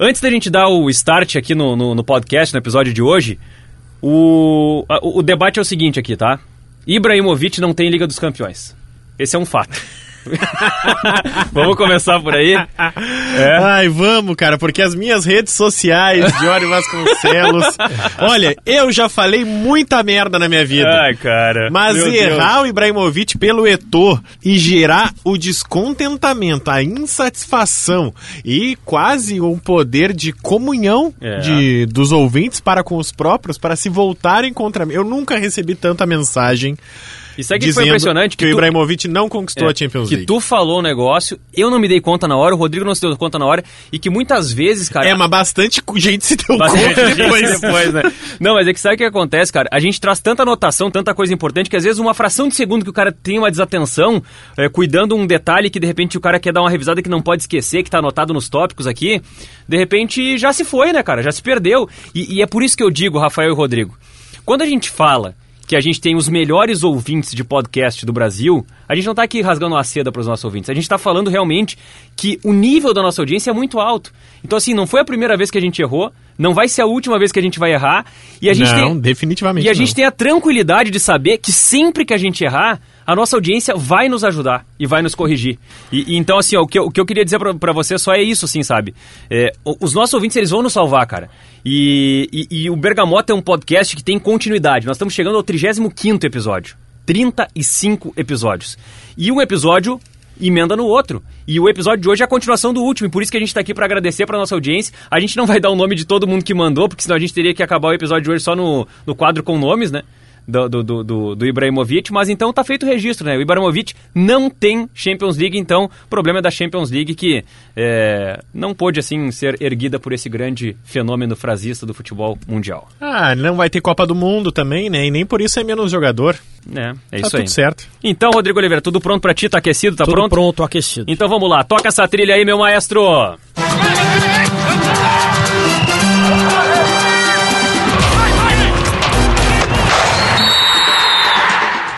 Antes da gente dar o start aqui no, no, no podcast, no episódio de hoje, o, o debate é o seguinte aqui, tá? Ibrahimovic não tem Liga dos Campeões. Esse é um fato. Vamos começar por aí? É. Ai, vamos, cara, porque as minhas redes sociais, Diori Vasconcelos. olha, eu já falei muita merda na minha vida. Ai, cara. Mas errar o Ibrahimovic pelo Eto'o e gerar o descontentamento, a insatisfação e quase um poder de comunhão É. de, dos ouvintes para com os próprios, para se voltarem contra mim. Eu nunca recebi tanta mensagem Isso aí que foi impressionante. que, o tu- Ibrahimovic não conquistou É, a Champions que League. tu falou o negócio, eu não me dei conta na hora, o Rodrigo não se deu conta na hora, e que muitas vezes, cara. É, mas bastante gente se deu conta depois. depois, né? Não, mas é que sabe o que acontece, cara? A gente traz tanta anotação, tanta coisa importante, que às vezes uma fração de segundo que o cara tem uma desatenção, é, cuidando um detalhe que de repente o cara quer dar uma revisada que não pode esquecer, que tá anotado nos tópicos aqui, de repente já se foi, né, cara? Já se perdeu. E, e é por isso que eu digo, Rafael e Rodrigo, quando a gente fala que a gente tem os melhores ouvintes de podcast do Brasil, a gente não tá aqui rasgando uma seda para os nossos ouvintes. A gente tá falando realmente que o nível da nossa audiência é muito alto. Então, assim, não foi a primeira vez que a gente errou, não vai ser a última vez que a gente vai errar. E a gente não, tem. definitivamente E a não. gente tem a tranquilidade de saber que sempre que a gente errar, a nossa audiência vai nos ajudar e vai nos corrigir. E, e então, assim, ó, o, que eu, o que eu queria dizer pra você só é isso, assim, sabe? É, os nossos ouvintes, eles vão nos salvar, cara. E, e, e o Bergamota é um podcast que tem continuidade. Nós estamos chegando ao 35º episódio. 35 episódios. E um episódio emenda no outro. E o episódio de hoje é a continuação do último, e por isso que a gente tá aqui para agradecer pra nossa audiência. A gente não vai dar o nome de todo mundo que mandou, porque senão a gente teria que acabar o episódio de hoje só no, no quadro com nomes, né? Do, do, do, do, do Ibrahimovic, mas então tá feito o registro, né? O Ibrahimovic não tem Champions League, então o problema é da Champions League que é, não pôde, assim, ser erguida por esse grande fenômeno frasista do futebol mundial. Ah, não vai ter Copa do Mundo também, né? E nem por isso é menos jogador. É, é tá isso aí. tudo certo. Então, Rodrigo Oliveira, tudo pronto pra ti? Tá aquecido? Tá Tudo pronto? pronto, aquecido. Então vamos lá, toca essa trilha aí, meu maestro.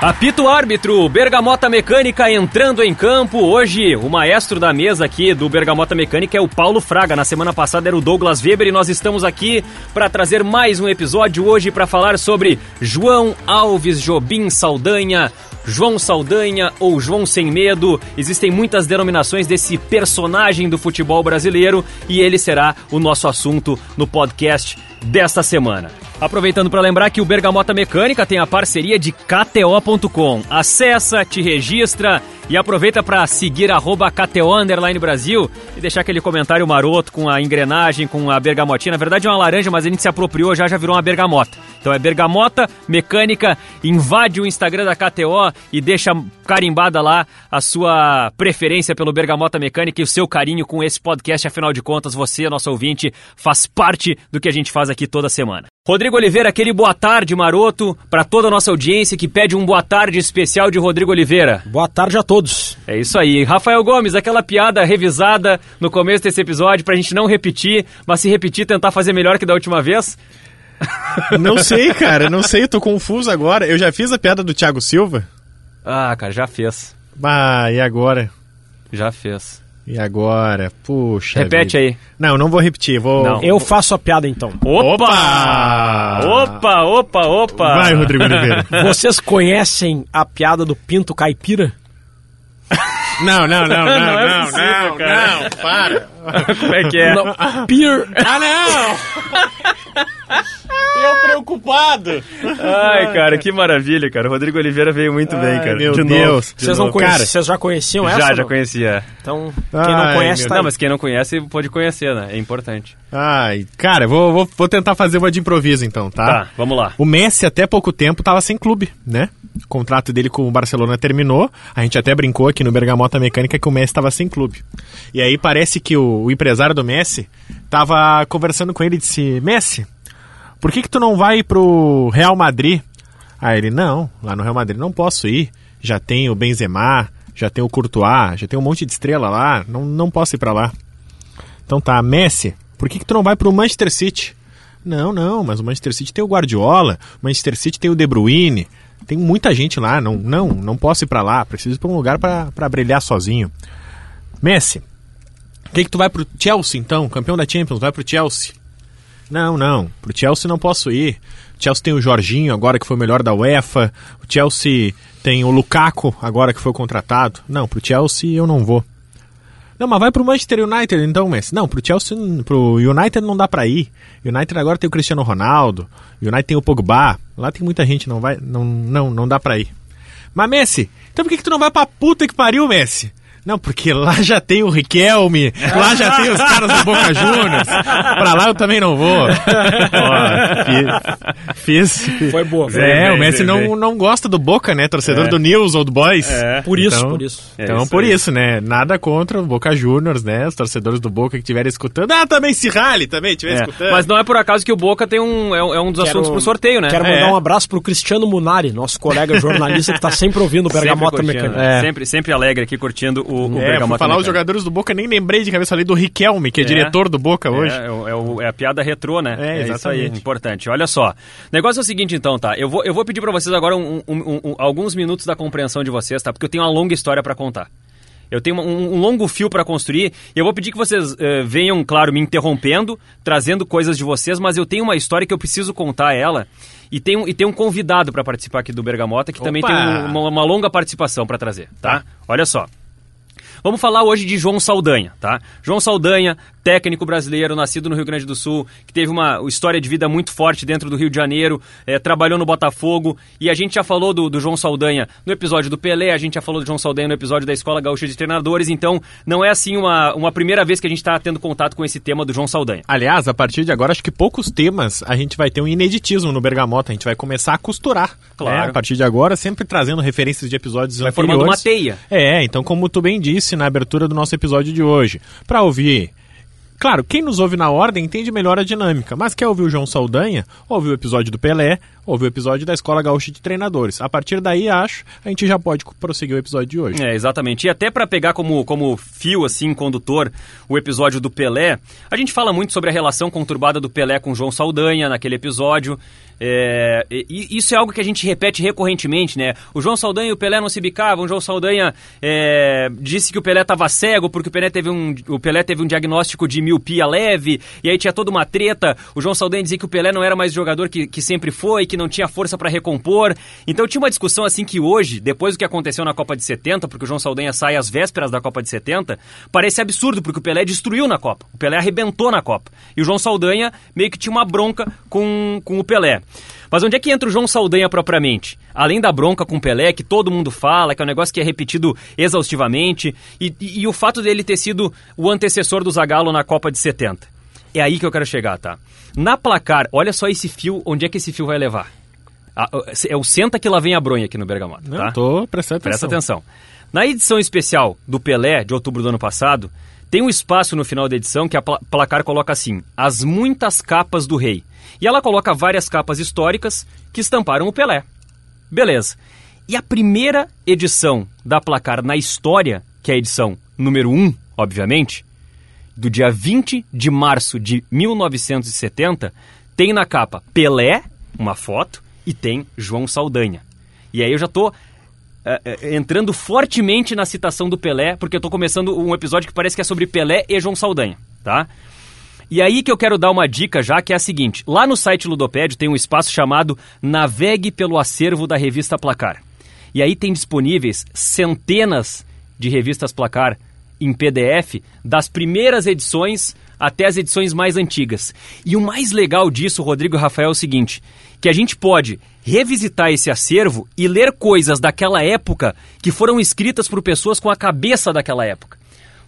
Apito árbitro, Bergamota Mecânica entrando em campo. Hoje, o maestro da mesa aqui do Bergamota Mecânica é o Paulo Fraga. Na semana passada era o Douglas Weber e nós estamos aqui para trazer mais um episódio hoje para falar sobre João Alves Jobim Saldanha, João Saldanha ou João Sem Medo. Existem muitas denominações desse personagem do futebol brasileiro e ele será o nosso assunto no podcast desta semana. Aproveitando para lembrar que o Bergamota Mecânica tem a parceria de KTO.com. Acessa, te registra e aproveita para seguir arroba KTO Brasil e deixar aquele comentário maroto com a engrenagem, com a bergamotinha. Na verdade é uma laranja, mas a gente se apropriou já, já virou uma bergamota. Então é Bergamota Mecânica, invade o Instagram da KTO e deixa carimbada lá a sua preferência pelo Bergamota Mecânica e o seu carinho com esse podcast. Afinal de contas, você, nosso ouvinte, faz parte do que a gente faz aqui toda semana. Rodrigo Oliveira, aquele boa tarde maroto para toda a nossa audiência que pede um boa tarde especial de Rodrigo Oliveira. Boa tarde a todos. É isso aí. Rafael Gomes, aquela piada revisada no começo desse episódio pra gente não repetir, mas se repetir, tentar fazer melhor que da última vez. Não sei, cara, não sei, eu tô confuso agora. Eu já fiz a piada do Thiago Silva. Ah, cara, já fez. Ah, e agora? Já fez. E agora? Puxa. Repete vida. aí. Não, não vou repetir, vou. Não. Eu faço a piada então. Opa! Opa, opa, opa! Vai, Rodrigo Oliveira. Vocês conhecem a piada do pinto caipira? Não, não, não, não, Não não, é não, possível, não, cara. para. Como é que é? Não, peer. Ah, não! Eu preocupado. Ai, cara, que maravilha, cara. O Rodrigo Oliveira veio muito bem, Ai, cara. meu De novo, Deus. de Vocês não novo. conhecem, Cara, vocês já conheciam essa? Já, ou já não? conhecia. Então, quem Ai, não conhece tá Não, mas quem não conhece pode conhecer, né? É importante. Ai, cara, vou, vou, vou tentar fazer uma de improviso então, tá? Tá, vamos lá. O Messi até pouco tempo tava sem clube, né? O contrato dele com o Barcelona terminou. A gente até brincou aqui no Bergamota Mecânica que o Messi estava sem clube. E aí parece que o, o empresário do Messi tava conversando com ele e disse: Messi, por que que tu não vai pro Real Madrid? Aí ele: Não, lá no Real Madrid não posso ir. Já tem o Benzema, já tem o Courtois, já tem um monte de estrela lá. Não, não posso ir pra lá. Então tá, Messi, por que, que tu não vai pro Manchester City? Não, não, mas o Manchester City tem o Guardiola, o Manchester City tem o De Bruyne, tem muita gente lá, não, não, não posso ir pra lá, preciso ir pra um lugar pra brilhar sozinho. Messi, O que, que tu vai pro Chelsea, então? Campeão da Champions, vai pro Chelsea. Não, não. Pro Chelsea não posso ir. O Chelsea tem o Jorginho, agora que foi o melhor da UEFA. O Chelsea tem o Lukaku, agora que foi contratado. Não, pro Chelsea eu não vou. Não, mas vai pro Manchester United então, Messi. Não, pro Chelsea, pro United não dá pra ir. United agora tem o Cristiano Ronaldo, United tem o Pogba. Lá tem muita gente, não vai, não, não, não dá pra ir. Mas Messi, então por que, que tu não vai pra puta que pariu, Messi? Não, porque lá já tem o Riquelme, lá já tem os caras do Boca Juniors. Pra lá eu também não vou. Ó, fiz, fiz, Foi boa. É, bem, o Messi bem, não, bem. não gosta do Boca, né? Torcedor do News Old Boys. É. Por isso, Então- por isso. É Então, isso por aí. isso, né? Nada contra o Boca Juniors, né? Os torcedores do Boca que estiverem escutando. Ah, também se rale, também estiver É, escutando. Mas não é por acaso que o Boca tem um, é, um- é um dos Quero- assuntos pro sorteio, né? Quero é. mandar um abraço pro Cristiano Munari, nosso colega jornalista que tá sempre ouvindo o Bergamota sempre, curtindo, Mecânica. É. sempre, sempre alegre aqui curtindo o, o É, Bergamota falar os jogadores do Boca, nem lembrei de cabeça ali do Riquelme, que é, É. diretor do Boca hoje. É, é, é é a piada retrô, né? É, isso aí, exatamente. importante. Olha só. O negócio é o seguinte, então, tá? Eu vou, eu vou pedir pra vocês agora um- um- um- alguns minutos da compreensão de vocês, tá? Porque eu tenho uma longa história pra contar. Eu tenho um, um longo fio pra construir e eu vou pedir que vocês eh, venham, claro, me interrompendo, trazendo coisas de vocês, mas eu tenho uma história que eu preciso contar ela e tem um, e tem um convidado pra participar aqui do Bergamota que também Opa! tem um- uma, uma longa participação pra trazer, tá? Olha só. Vamos falar hoje de João Saldanha, tá? João Saldanha, técnico brasileiro, nascido no Rio Grande do Sul, que teve uma história de vida muito forte dentro do Rio de Janeiro, eh, trabalhou no Botafogo, e a gente já falou do, do João Saldanha no episódio do Pelé, a gente já falou do João Saldanha no episódio da Escola Gaúcha de Treinadores, então não é assim uma, uma primeira vez que a gente está tendo contato com esse tema do João Saldanha. Aliás, a partir de agora, acho que poucos temas a gente vai ter um ineditismo no Bergamota. A gente vai começar a costurar. Claro. né? A partir de agora, sempre trazendo referências de episódios Vai anteriores. formando uma teia. É, então como tu bem disse na abertura do nosso episódio de hoje, para ouvir Claro, quem nos ouve na ordem entende melhor a dinâmica, mas quer ouvir o João Saldanha, ouve o episódio do Pelé, ouve o episódio da Escola Gaúcha de Treinadores. A partir daí, acho, a gente já pode prosseguir o episódio de hoje. É, exatamente. E até para pegar como, como fio, assim, condutor, o episódio do Pelé, a gente fala muito sobre a relação conturbada do Pelé com João Saldanha naquele episódio. É, e- isso é algo que a gente repete recorrentemente, né? O João Saldanha e o Pelé não se bicavam. O João Saldanha é, disse que o Pelé estava cego porque o Pelé, teve um, o Pelé teve um diagnóstico de miopia leve. E aí tinha toda uma treta. O João Saldanha dizia que o Pelé não era mais jogador que, que sempre foi, que não tinha força para recompor. Então tinha uma discussão assim que hoje, depois do que aconteceu na Copa de 70, porque o João Saldanha sai às vésperas da Copa de 70, parece absurdo, porque o Pelé destruiu na Copa. O Pelé arrebentou na Copa. E o João Saldanha meio que tinha uma bronca com, com o Pelé. Mas onde é que entra o João Saldanha propriamente? Além da bronca com o Pelé, que todo mundo fala, que é um negócio que é repetido exaustivamente, e, e- e o fato dele ter sido o antecessor do Zagallo na Copa de 70. É aí que eu quero chegar, tá? Na placar, olha só esse fio, onde é que esse fio vai levar? Ah, É o senta que lá vem a bronha aqui no Bergamota, Não, tá? tô prestando atenção. Presta atenção. Na edição especial do Pelé, de outubro do ano passado, tem um espaço no final da edição que a pla- placar coloca assim: As muitas capas do rei. E ela coloca várias capas históricas que estamparam o Pelé. Beleza. E a primeira edição da placar na história, que é a edição número 1, obviamente, do dia 20 de março de 1970, tem na capa Pelé, uma foto, e tem João Saldanha. E aí eu já tô é, é, entrando fortemente na citação do Pelé, porque eu tô começando um episódio que parece que é sobre Pelé e João Saldanha, tá? E aí que eu quero dar uma dica já, que é a seguinte. Lá no site Ludopédio tem um espaço chamado Navegue pelo acervo da revista Placar. E aí tem disponíveis centenas de revistas Placar em PDF, das primeiras edições até as edições mais antigas. E o mais legal disso, Rodrigo e Rafael, é o seguinte: que a gente pode revisitar esse acervo e ler coisas daquela época que foram escritas por pessoas com a cabeça daquela época.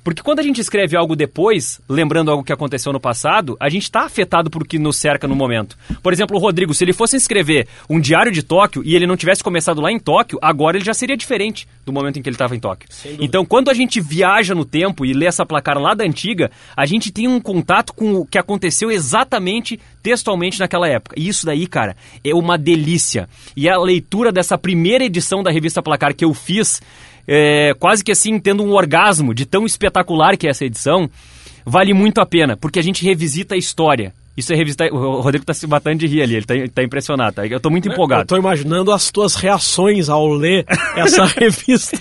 Porque quando a gente escreve algo depois, lembrando algo que aconteceu no passado, a gente está afetado por o que nos cerca no momento. Por exemplo, o Rodrigo, se ele fosse escrever um diário de Tóquio e ele não tivesse começado lá em Tóquio, agora ele já seria diferente do momento em que ele estava em Tóquio. Então, quando a gente viaja no tempo e lê essa placar lá da antiga, a gente tem um contato com o que aconteceu exatamente textualmente naquela época. E isso daí, cara, é uma delícia. E a leitura dessa primeira edição da revista Placar que eu fiz é, quase que assim, tendo um orgasmo de tão espetacular que é essa edição, vale muito a pena, porque a gente revisita a história. Isso é revisitar. O Rodrigo tá se matando de rir ali, ele tá, tá impressionado. Tá? Eu tô muito Eu empolgado. tô imaginando as tuas reações ao ler essa revista.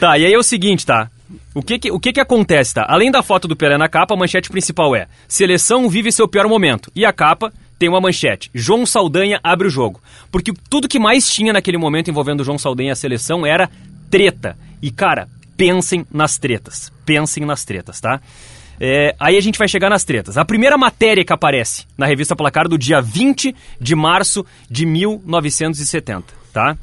Tá, e aí é o seguinte, tá? O que que, o que que acontece, tá? Além da foto do Pelé na capa, a manchete principal é Seleção vive seu pior momento. E a capa tem uma manchete. João Saldanha abre o jogo. Porque tudo que mais tinha naquele momento envolvendo João Saldanha e a seleção era treta. E, cara, pensem nas tretas. Pensem nas tretas, tá? É, aí a gente vai chegar nas tretas. A primeira matéria que aparece na revista Placar do dia 20 de março de 1970, tá?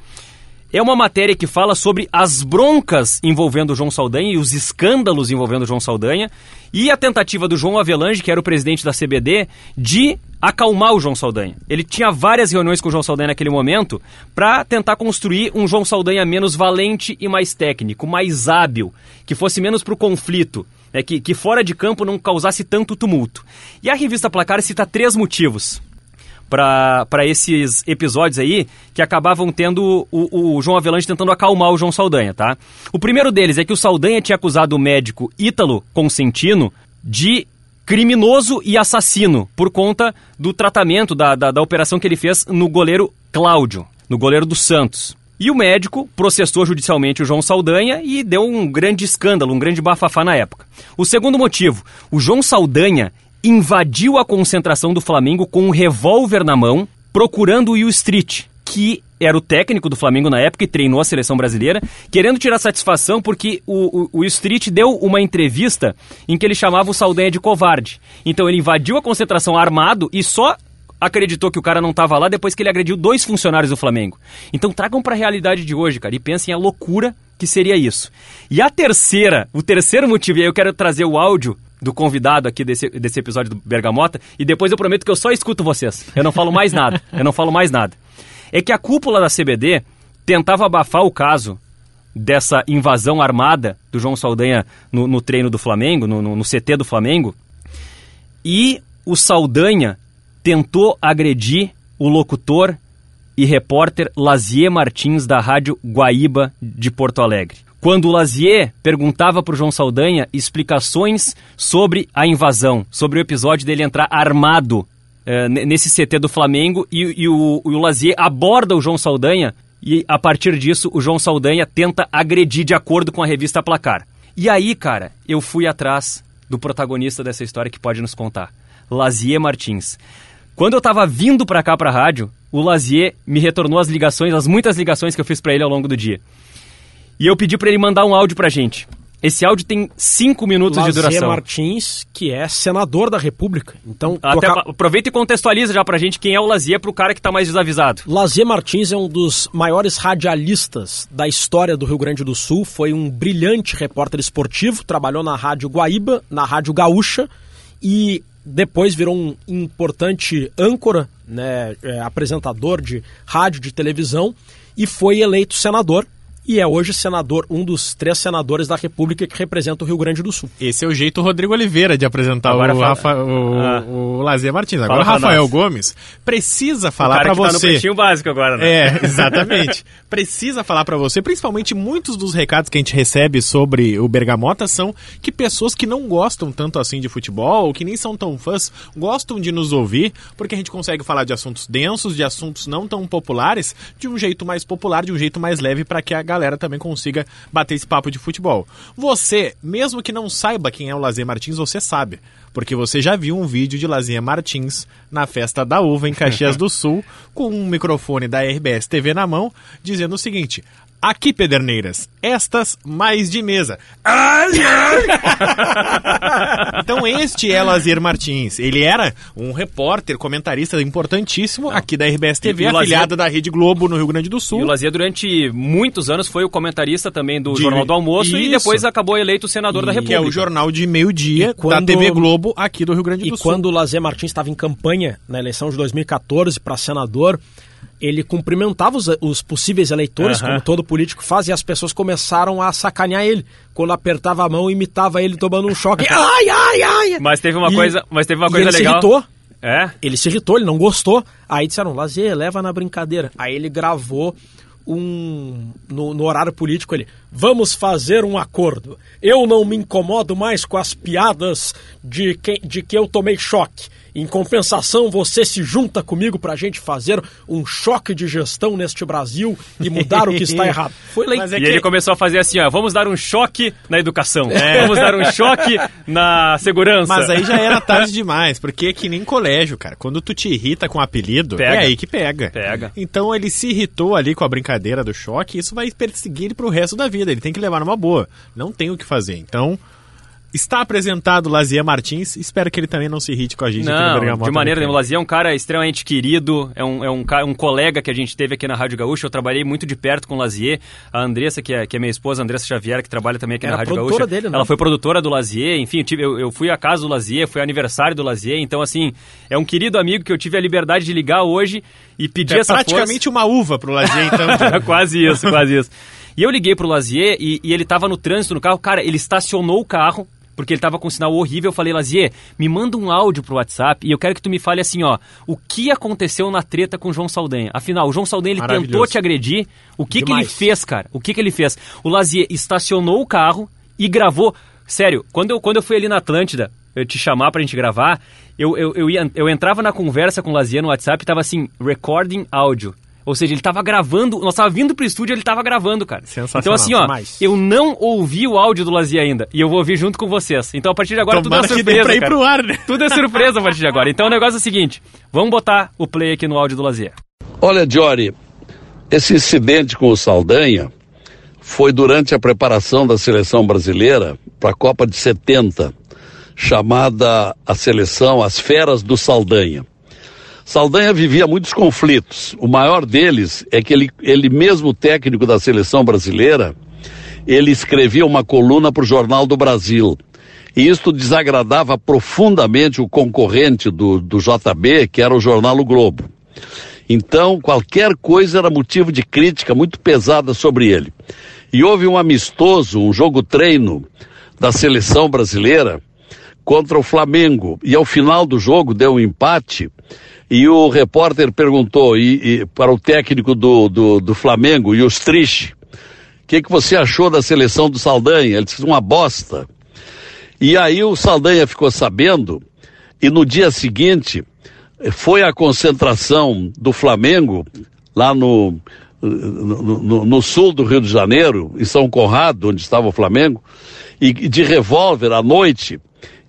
É uma matéria que fala sobre as broncas envolvendo João Saldanha e os escândalos envolvendo João Saldanha e a tentativa do João Avelange, que era o presidente da CBD, de acalmar o João Saldanha. Ele tinha várias reuniões com o João Saldanha naquele momento para tentar construir um João Saldanha menos valente e mais técnico, mais hábil, que fosse menos para o conflito, né, que, que fora de campo não causasse tanto tumulto. E a revista Placar cita três motivos para esses episódios aí que acabavam tendo o, o João Avelange tentando acalmar o João Saldanha, tá? O primeiro deles é que o Saldanha tinha acusado o médico Ítalo Consentino de criminoso e assassino por conta do tratamento, da, da, da operação que ele fez no goleiro Cláudio, no goleiro do Santos. E o médico processou judicialmente o João Saldanha e deu um grande escândalo, um grande bafafá na época. O segundo motivo, o João Saldanha invadiu a concentração do Flamengo com um revólver na mão, procurando o Will Street, que era o técnico do Flamengo na época e treinou a seleção brasileira, querendo tirar satisfação porque o, o, o Street deu uma entrevista em que ele chamava o Saldanha de covarde. Então ele invadiu a concentração armado e só acreditou que o cara não estava lá depois que ele agrediu dois funcionários do Flamengo. Então tragam para a realidade de hoje, cara, e pensem a loucura que seria isso. E a terceira, o terceiro motivo, e aí eu quero trazer o áudio do convidado aqui desse, desse episódio do Bergamota, e depois eu prometo que eu só escuto vocês. Eu não falo mais nada. Eu não falo mais nada. É que a cúpula da CBD tentava abafar o caso dessa invasão armada do João Saldanha no, no treino do Flamengo, no, no, no CT do Flamengo, e o Saldanha tentou agredir o locutor e repórter Lazier Martins da Rádio Guaíba de Porto Alegre quando Lazier perguntava para João Saldanha explicações sobre a invasão, sobre o episódio dele entrar armado é, nesse CT do Flamengo e, e, o, o Lazier aborda o João Saldanha e a partir disso o João Saldanha tenta agredir de acordo com a revista Placar. E aí, cara, eu fui atrás do protagonista dessa história que pode nos contar, Lazier Martins. Quando eu estava vindo para cá para a rádio, o Lazier me retornou as ligações, as muitas ligações que eu fiz para ele ao longo do dia. E eu pedi para ele mandar um áudio pra gente. Esse áudio tem cinco minutos Lazier de duração. Martins, que é senador da República. Então, Até. Aproveita e contextualiza já pra gente quem é o Lazier pro cara que tá mais desavisado. Lazier Martins é um dos maiores radialistas da história do Rio Grande do Sul. Foi um brilhante repórter esportivo, trabalhou na Rádio Guaíba, na Rádio Gaúcha e depois virou um importante âncora, né, é, apresentador de rádio, de televisão e foi eleito senador e é hoje senador, um dos três senadores da República que representa o Rio Grande do Sul. Esse é o jeito Rodrigo Oliveira de apresentar Agora o, fala... Rafa, o, ah. o Lazier Martins. Agora fala Rafael Gomes precisa falar para você. Tá no básico agora, né? É, exatamente. precisa falar para você, principalmente muitos dos recados que a gente recebe sobre o Bergamota são que pessoas que não gostam tanto assim de futebol, ou que nem são tão fãs, gostam de nos ouvir, porque a gente consegue falar de assuntos densos, de assuntos não tão populares, de um jeito mais popular, de um jeito mais leve para que a galera galera também consiga bater esse papo de futebol. Você, mesmo que não saiba quem é o Lazer Martins, você sabe, porque você já viu um vídeo de Lazer Martins na festa da uva em Caxias do Sul, com um microfone da RBS TV na mão, dizendo o seguinte: Aqui, Pederneiras, estas mais de mesa. Ai, ai. então este é Lazier Martins. Ele era um repórter, comentarista importantíssimo aqui da RBS TV, afiliada da Rede Globo no Rio Grande do Sul. E o Lazier durante muitos anos foi o comentarista também do de... Jornal do Almoço Isso. e depois acabou eleito senador e da República. Que é o jornal de meio-dia quando... da TV Globo aqui do Rio Grande do e Sul. E quando o Lazier Martins estava em campanha na eleição de 2014 para senador, ele cumprimentava os, os possíveis eleitores, uhum. como todo político faz, e as pessoas começaram a sacanear ele. Quando apertava a mão, imitava ele tomando um choque. ai, ai, ai! Mas teve uma e, coisa, mas teve uma coisa ele legal. Se irritou. É? Ele se irritou, ele não gostou. Aí disseram, Lazier, leva na brincadeira. Aí ele gravou um. No, no horário político, ele. Vamos fazer um acordo. Eu não me incomodo mais com as piadas de que, de que eu tomei choque. Em compensação, você se junta comigo para a gente fazer um choque de gestão neste Brasil e mudar o que está errado. Foi é e que... ele começou a fazer assim, ó, vamos dar um choque na educação, é. vamos dar um choque na segurança. Mas aí já era tarde demais, porque é que nem colégio, cara. Quando tu te irrita com o apelido, pega. é aí que pega. Pega. Então ele se irritou ali com a brincadeira do choque e isso vai perseguir ele pro resto da vida. Ele tem que levar numa boa. Não tem o que fazer. Então... Está apresentado Lazier Martins. Espero que ele também não se irrite com a gente não, aqui no Bergamota. De maneira nenhuma. O Lazier é um cara extremamente querido, é um, é um, um colega que a gente teve aqui na Rádio Gaúcha. Eu trabalhei muito de perto com o Lazier. A Andressa, que é, que é minha esposa, a Andressa Xavier, que trabalha também aqui Era na Rádio Gaúcha. Dele, Ela foi produtora do Lazier. Enfim, eu, tive, eu, eu, fui à casa do Lazier, foi aniversário do Lazier. Então, assim, é um querido amigo que eu tive a liberdade de ligar hoje e pedir é essa praticamente força. uma uva pro Lazier, então. quase isso, quase isso. E eu liguei pro Lazier e, e ele tava no trânsito no carro. Cara, ele estacionou o carro porque ele tava com um sinal horrível. Eu falei, Lazier, me manda um áudio pro WhatsApp e eu quero que tu me fale assim, ó, o que aconteceu na treta com o João Saldanha. Afinal, o João Saldanha ele tentou te agredir. O que, que ele fez, cara? O que, que ele fez? O Lazier estacionou o carro e gravou. Sério, quando eu, quando eu fui ali na Atlântida, eu te chamar pra gente gravar, eu, eu, eu, ia, eu entrava na conversa com o Lazier no WhatsApp e tava assim, recording áudio. Ou seja, ele tava gravando, nós tava vindo pro estúdio, ele tava gravando, cara. Sensacional. Então assim, ó, demais. eu não ouvi o áudio do Lazier ainda, e eu vou ouvir junto com vocês. Então a partir de agora Tomara tudo é surpresa, pra ir cara. pro ar, né? Tudo é surpresa a partir de agora. Então o negócio é o seguinte, vamos botar o play aqui no áudio do Lazier. Olha, Jory, esse incidente com o Saldanha foi durante a preparação da seleção brasileira para a Copa de 70, chamada a seleção As Feras do Saldanha. Saldanha vivia muitos conflitos. O maior deles é que ele, ele mesmo técnico da seleção brasileira, ele escrevia uma coluna para o Jornal do Brasil. E isto desagradava profundamente o concorrente do, do JB, que era o Jornal o Globo. Então, qualquer coisa era motivo de crítica muito pesada sobre ele. E houve um amistoso, um jogo treino da seleção brasileira contra o Flamengo. E ao final do jogo deu um empate e o repórter perguntou e, e para o técnico do, do, do Flamengo, e o Strich, o que, que você achou da seleção do Saldanha? Ele disse, uma bosta. E aí o Saldanha ficou sabendo, e no dia seguinte foi a concentração do Flamengo, lá no, no, no, no, sul do Rio de Janeiro, em São Conrado, onde estava o Flamengo, e de revólver à noite,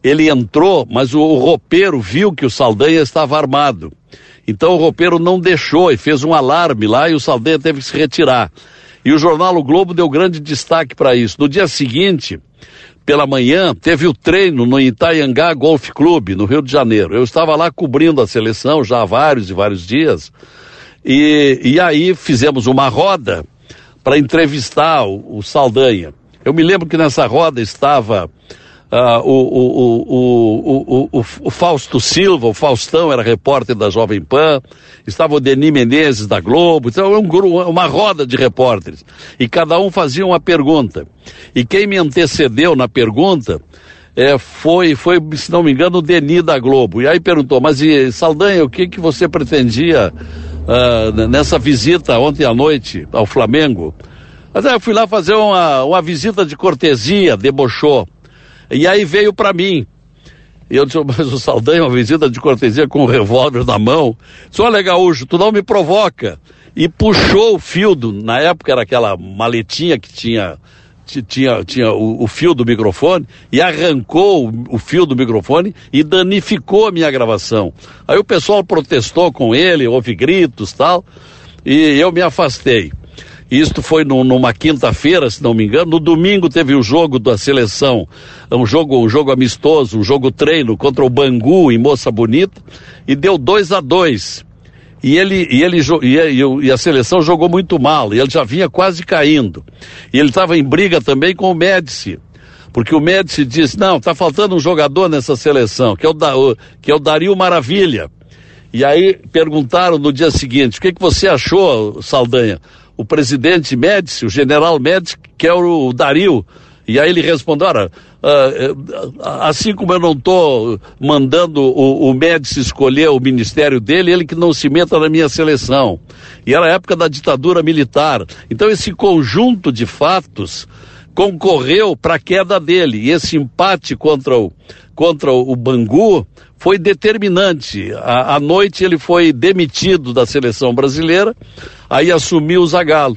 ele entrou, mas o, o viu que o Saldanha estava armado. Então o roupeiro não deixou e fez um alarme lá e o Saldanha teve que se retirar. E o jornal O Globo deu grande destaque para isso. No dia seguinte, pela manhã, teve o treino no Itaiangá Golf Clube, no Rio de Janeiro. Eu estava lá cobrindo a seleção já há vários e vários dias. E, e aí fizemos uma roda para entrevistar o, o Saldanha. Eu me lembro que nessa roda estava Uh, o, o, o, o, Fausto Silva, o Faustão era repórter da Jovem Pan, estava o Denis Menezes da Globo, então um, uma roda de repórteres. E cada um fazia uma pergunta. E quem me antecedeu na pergunta é, foi, foi, se não me engano, o Denis da Globo. E aí perguntou, mas e Saldanha, o que, que você pretendia uh, nessa visita ontem à noite ao Flamengo? Mas aí eu fui lá fazer uma, uma visita de cortesia, debochou. E aí veio para mim. E eu disse, mas o Saldanha, uma visita de cortesia com um revólver na mão. Disse, olha, Gaúcho, tu não me provoca. E puxou o fio, do, na época era aquela maletinha que tinha, tinha, tinha o, o fio do microfone, e arrancou o, o fio do microfone e danificou a minha gravação. Aí o pessoal protestou com ele, houve gritos tal, e eu me afastei. Isto foi no, numa quinta-feira, se não me engano. No domingo teve o jogo da seleção, um jogo, um jogo amistoso, um jogo treino contra o Bangu em Moça Bonita, e deu 2 a 2 e ele, e ele e, a seleção jogou muito mal, e ele já vinha quase caindo. E ele estava em briga também com o Médici, porque o Médici disse: não, está faltando um jogador nessa seleção, que é o, da, o, que é o Dario Maravilha. E aí perguntaram no dia seguinte: o que, que você achou, Saldanha? O presidente Médici, o general Médici, que é o Dario. E aí ele respondeu, ora, assim como eu não estou mandando o, o Médici escolher o ministério dele, ele que não se meta na minha seleção. E era a época da ditadura militar. Então, esse conjunto de fatos concorreu para a queda dele. E esse empate contra o, contra o Bangu foi determinante. À, noite ele foi demitido da seleção brasileira, aí assumiu o Zagallo.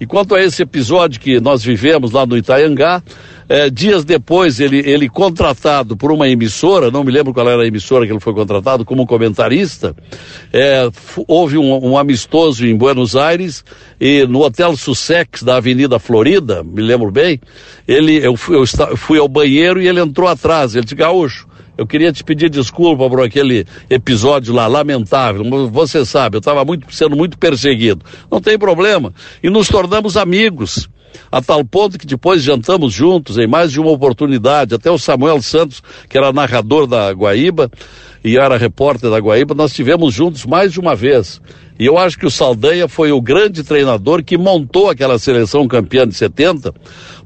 E quanto a esse episódio que nós vivemos lá no Itaiangá, é, dias depois, ele, ele contratado por uma emissora, não me lembro qual era a emissora que ele foi contratado, como comentarista, é, houve um, um, amistoso em Buenos Aires e no Hotel Sussex da Avenida Florida, me lembro bem, ele, eu, fui, eu fui ao banheiro e ele entrou atrás. Ele disse, Gaúcho, eu queria te pedir desculpa por aquele episódio lá, lamentável. Você sabe, eu estava sendo muito perseguido. Não tem problema. E nos tornamos amigos. A tal ponto que depois jantamos juntos em mais de uma oportunidade. Até o Samuel Santos, que era narrador da Guaíba e era repórter da Guaíba, nós tivemos juntos mais de uma vez. E eu acho que o Saldanha foi o grande treinador que montou aquela seleção campeã de 70,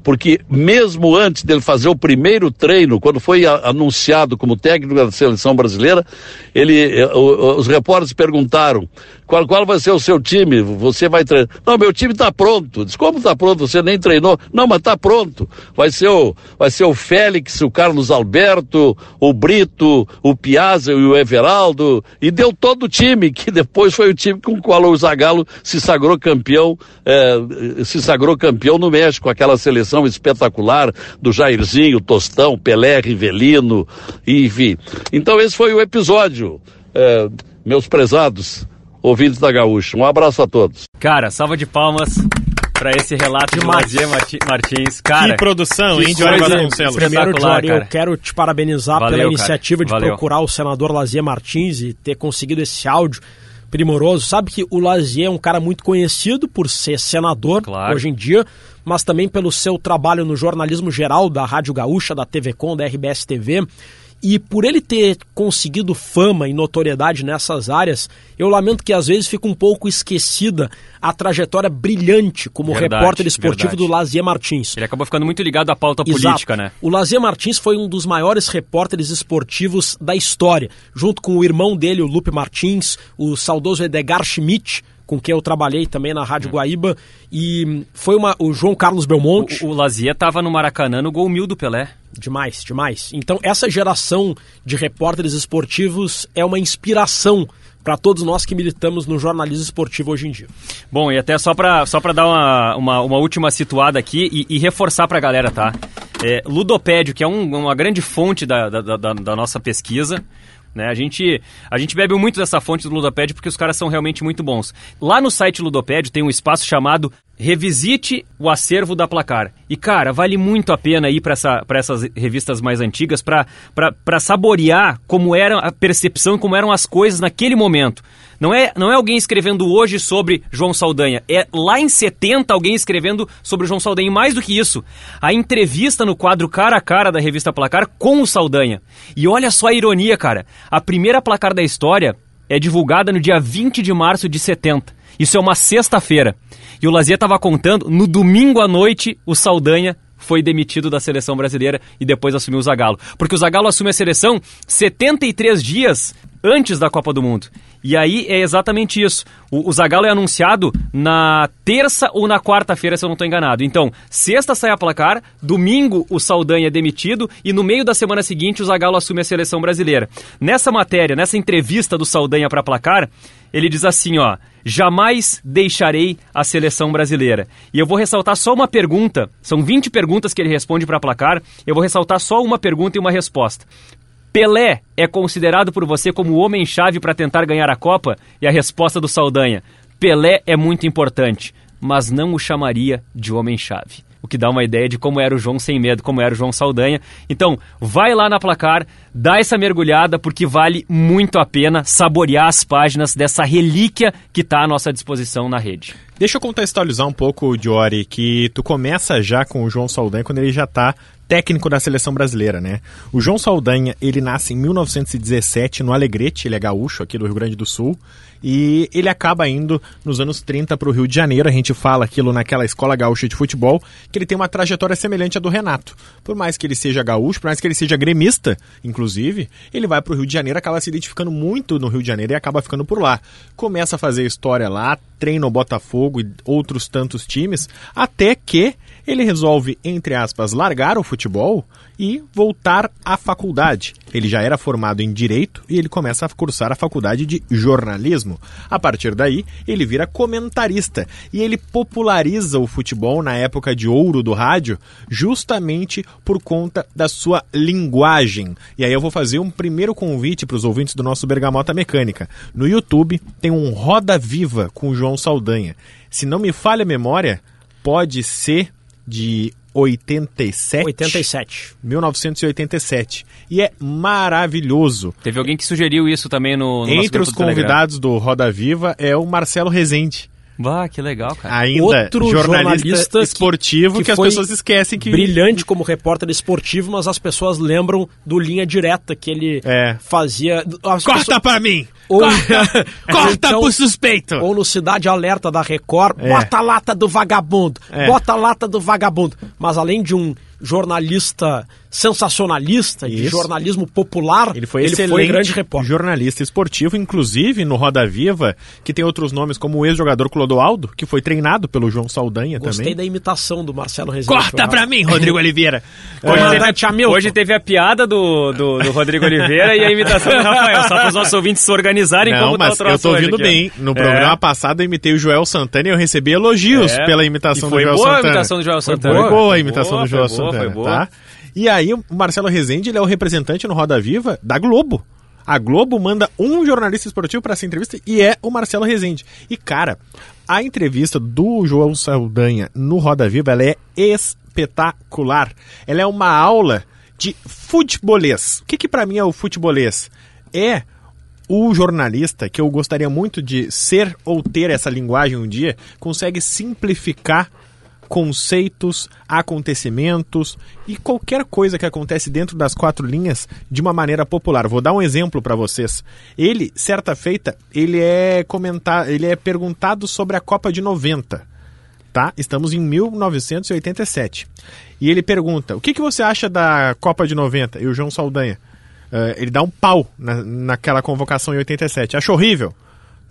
porque mesmo antes dele fazer o primeiro treino, quando foi a, anunciado como técnico da seleção brasileira, ele, eh, os repórteres perguntaram qual, qual vai ser o seu time? Você vai treinar? Não, meu time está pronto. Diz, como está pronto? Você nem treinou? Não, mas está pronto. Vai ser, o, vai ser o Félix, o Carlos Alberto, o Brito, o Piazza e o Everaldo. E deu todo o time, que depois foi o time com o qual o Zagallo se sagrou campeão, eh, se sagrou campeão no México, aquela seleção espetacular do Jairzinho, Tostão, Pelé, Rivelino, enfim. Então esse foi o episódio. Eh, meus prezados, ouvintes da Gaúcha. Um abraço a todos. Cara, salva de palmas para esse relato de Magia Martins. Cara, que produção, hein, Diori Vasconcelos? Primeiro, Diori, eu quero te parabenizar Valeu, pela iniciativa cara. de Valeu. procurar o senador Lazier Martins e ter conseguido esse áudio primoroso. Sabe que o Lazier é um cara muito conhecido por ser senador claro. hoje em dia, mas também pelo seu trabalho no jornalismo geral da Rádio Gaúcha, da TV Com, da RBS TV. E por ele ter conseguido fama e notoriedade nessas áreas, eu lamento que às vezes fica um pouco esquecida a trajetória brilhante como verdade, repórter esportivo verdade. do Lazier Martins. Ele acabou ficando muito ligado à pauta Exato. política, né? O Lazier Martins foi um dos maiores repórteres esportivos da história, junto com o irmão dele, o Lupe Martins, o saudoso Edgar Schmidt, com quem eu trabalhei também na Rádio hum. Guaíba, e foi uma, o João Carlos Belmonte. O, o Lazier estava no Maracanã no gol mil do Pelé. Demais, demais. Então, essa geração de repórteres esportivos é uma inspiração para todos nós que militamos no jornalismo esportivo hoje em dia. Bom, e até só para só dar uma, uma, uma, última situada aqui e, e reforçar para a galera, tá? É, Ludopédio, que é um, uma grande fonte da, da, da, da nossa pesquisa, né? A, gente, a gente bebe muito dessa fonte do Ludopédio porque os caras são realmente muito bons. Lá no site Ludopédio tem um espaço chamado Revisite o acervo da Placar. E, cara, vale muito a pena ir para essa, essas revistas mais antigas para saborear como era a percepção, como eram as coisas naquele momento. Não é, não é alguém escrevendo hoje sobre João Saldanha. É lá em 70 alguém escrevendo sobre João Saldanha. E mais do que isso, a entrevista no quadro cara a cara da revista Placar com o Saldanha. E olha só a ironia, cara. A primeira placar da história é divulgada no dia 20 de março de 70. Isso é uma sexta-feira. E o Lazia estava contando, no domingo à noite, o Saldanha foi demitido da seleção brasileira e depois assumiu o Zagallo. Porque o Zagallo assume a seleção 73 dias antes da Copa do Mundo. E aí é exatamente isso. O, o Zagallo é anunciado na terça ou na quarta-feira, se eu não estou enganado. Então, sexta sai a placar, domingo o Saldanha é demitido e no meio da semana seguinte o Zagallo assume a seleção brasileira. Nessa matéria, nessa entrevista do Saldanha para placar, ele diz assim, ó: jamais deixarei a seleção brasileira. E eu vou ressaltar só uma pergunta, são 20 perguntas que ele responde para placar, eu vou ressaltar só uma pergunta e uma resposta. Pelé é considerado por você como o homem-chave para tentar ganhar a Copa? E a resposta do Saldanha: Pelé é muito importante, mas não o chamaria de homem-chave o que dá uma ideia de como era o João Sem Medo, como era o João Saldanha. Então, vai lá na placar, dá essa mergulhada, porque vale muito a pena saborear as páginas dessa relíquia que está à nossa disposição na rede. Deixa eu contextualizar um pouco, Diori, que tu começa já com o João Saldanha quando ele já está técnico da seleção brasileira, né? O João Saldanha, ele nasce em 1917 no Alegrete, ele é gaúcho aqui do Rio Grande do Sul, e ele acaba indo nos anos 30 para o Rio de Janeiro. A gente fala aquilo naquela escola gaúcha de futebol, que ele tem uma trajetória semelhante à do Renato. Por mais que ele seja gaúcho, por mais que ele seja gremista, inclusive, ele vai para o Rio de Janeiro, acaba se identificando muito no Rio de Janeiro e acaba ficando por lá. Começa a fazer história lá, treina o Botafogo e outros tantos times, até que ele resolve, entre aspas, largar o futebol e voltar à faculdade. Ele já era formado em direito e ele começa a cursar a faculdade de jornalismo. A partir daí, ele vira comentarista e ele populariza o futebol na época de ouro do rádio, justamente por conta da sua linguagem. E aí eu vou fazer um primeiro convite para os ouvintes do nosso Bergamota Mecânica. No YouTube tem um Roda Viva com João Saldanha. Se não me falha a memória, pode ser de 87. 87. 1987. E é maravilhoso. Teve alguém que sugeriu isso também no, no Entre os convidados do Roda Viva é o Marcelo Rezende. Bah, que legal, cara. Ainda Outro jornalista, jornalista que- esportivo que, que as foi pessoas esquecem que Brilhante como repórter esportivo, mas as pessoas lembram do linha direta que ele É. fazia. As Corta pessoas- pra mim! Ou- Corta, corta Então- pro suspeito! Ou no Cidade Alerta da Record, É. bota a lata do vagabundo, É. bota a lata do vagabundo. Mas além de um jornalista sensacionalista, de Isso. jornalismo popular, Ele foi excelente foi grande repórter. jornalista esportivo, inclusive no Roda Viva, que tem outros nomes como o ex-jogador Clodoaldo, que foi treinado pelo João Saldanha Gostei também. da imitação do Marcelo Rezende. Corta pra mim, Rodrigo Oliveira! Hoje, É. teve, Comandante Hamilton. hoje teve a piada do, do, do Rodrigo Oliveira e a imitação do Rafael, só para os nossos ouvintes se organizarem Não, como tá mas o troço eu tô hoje ouvindo aqui, bem. No É. programa passado eu imitei o Joel Santana e eu recebi elogios É. pela imitação foi do Joel boa a Santana. imitação do Joel Foi Santana. boa, boa a Foi imitação do Joel foi boa, Santana, foi boa. tá? E aí o Marcelo Rezende, ele é o representante no Roda Viva da Globo. A Globo manda um jornalista esportivo para essa entrevista e é o Marcelo Rezende. E cara, a entrevista do João Saldanha no Roda Viva, ela é espetacular. Ela é uma aula de futebolês. O que que para mim é o futebolês? É o jornalista, que eu gostaria muito de ser ou ter essa linguagem um dia, consegue simplificar conceitos, acontecimentos e qualquer coisa que acontece dentro das quatro linhas de uma maneira popular. Vou dar um exemplo para vocês. Ele, certa feita, ele é comentar, ele é perguntado sobre a Copa de 90. Tá? Estamos em 1987. E ele pergunta: "O que, que você acha da Copa de 90?" E o João Saldanha eh, ele dá um pau na, naquela convocação em 87. Acho horrível.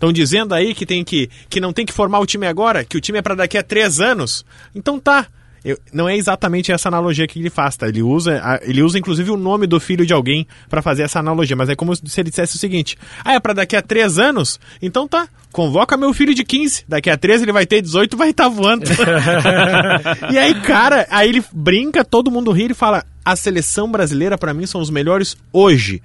Estão dizendo aí que, tem que, que não tem que formar o time agora, que o time é para daqui a três anos. Então tá. Eu- não é exatamente essa analogia que ele faz, tá? Ele usa, ele usa inclusive o nome do filho de alguém para fazer essa analogia, mas é como se ele dissesse o seguinte: Ah, é para daqui a três anos? Então tá. Convoca meu filho de 15. Daqui a 13 ele vai ter 18 vai estar voando. e aí, cara, aí ele brinca, todo mundo ri e fala: a seleção brasileira, para mim, são os melhores hoje.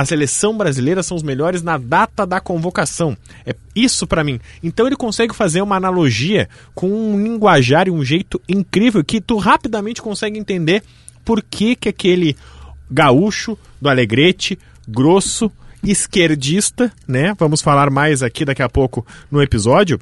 A seleção brasileira são os melhores na data da convocação. É isso pra mim. Então ele consegue fazer uma analogia com um linguajar e um jeito incrível que tu rapidamente consegue entender por que que aquele gaúcho do Alegrete, grosso, esquerdista, né? Vamos falar mais aqui daqui a pouco no episódio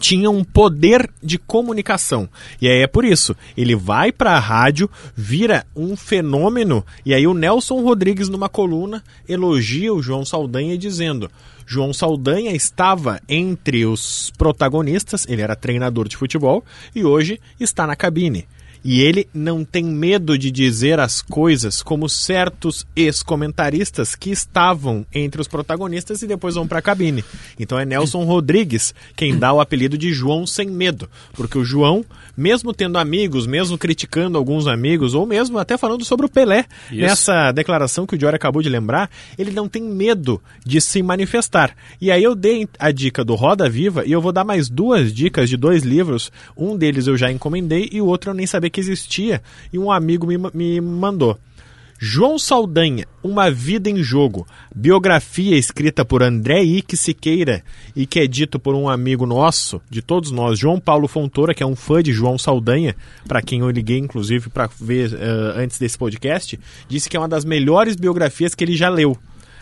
tinha um poder de comunicação. E aí é por isso, ele vai para a rádio, vira um fenômeno, e aí o Nelson Rodrigues numa coluna elogia o João Saldanha dizendo: João Saldanha estava entre os protagonistas, ele era treinador de futebol e hoje está na cabine. E ele não tem medo de dizer as coisas como certos ex-comentaristas que estavam entre os protagonistas e depois vão para a cabine. Então é Nelson Rodrigues quem dá o apelido de João Sem Medo. Porque o João, mesmo tendo amigos, mesmo criticando alguns amigos, ou mesmo até falando sobre o Pelé, Isso. nessa declaração que o Diori acabou de lembrar, ele não tem medo de se manifestar. E aí eu dei a dica do Roda Viva e eu vou dar mais duas dicas de dois livros. Um deles eu já encomendei e o outro eu nem sabia que existia e um amigo me, me mandou. João Saldanha, Uma Vida em Jogo, biografia escrita por André Ike Siqueira e que é dito por um amigo nosso, de todos nós, João Paulo Fontoura, que é um fã de João Saldanha, para quem eu liguei inclusive para ver eh, antes desse podcast, disse que é uma das melhores biografias que ele já leu.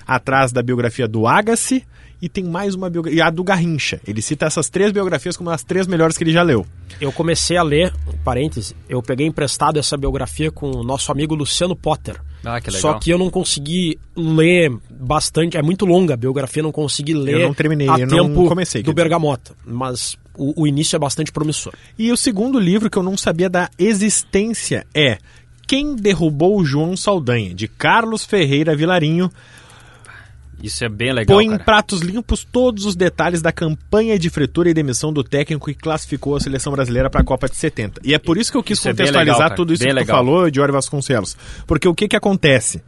atrás da biografia do Agassi e tem mais uma biografia, a do Garrincha. Ele cita essas três biografias como as três melhores que ele já leu. Eu comecei a ler, parêntese, eu peguei emprestado essa biografia com o nosso amigo Luciano Potter. Ah, que legal. Só que eu não consegui ler bastante, é muito longa a biografia, não consegui ler Eu não terminei, a eu não tempo comecei, quer do. Bergamota, mas o, o início é bastante promissor. E o segundo livro que eu não sabia da existência é Quem Derrubou o João Saldanha, de Carlos Ferreira Vilarinho. Isso é bem legal, Põe em cara. pratos limpos todos os detalhes da campanha de fritura e demissão do técnico que classificou a seleção brasileira para a Copa de 70. E é por isso que eu quis Isso é contextualizar legal, cara. tudo isso Bem que tu legal. falou, Diori Vasconcelos. Porque o que que acontece?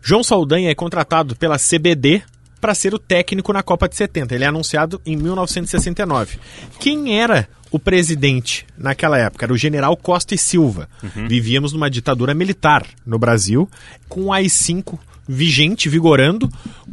João Saldanha é contratado pela CBD para ser o técnico na Copa de 70. Ele é anunciado em 1969. Quem era o presidente naquela época? Era o general Costa e Silva. Vivíamos numa ditadura militar no Brasil, com o AI-5 vigente, vigorando.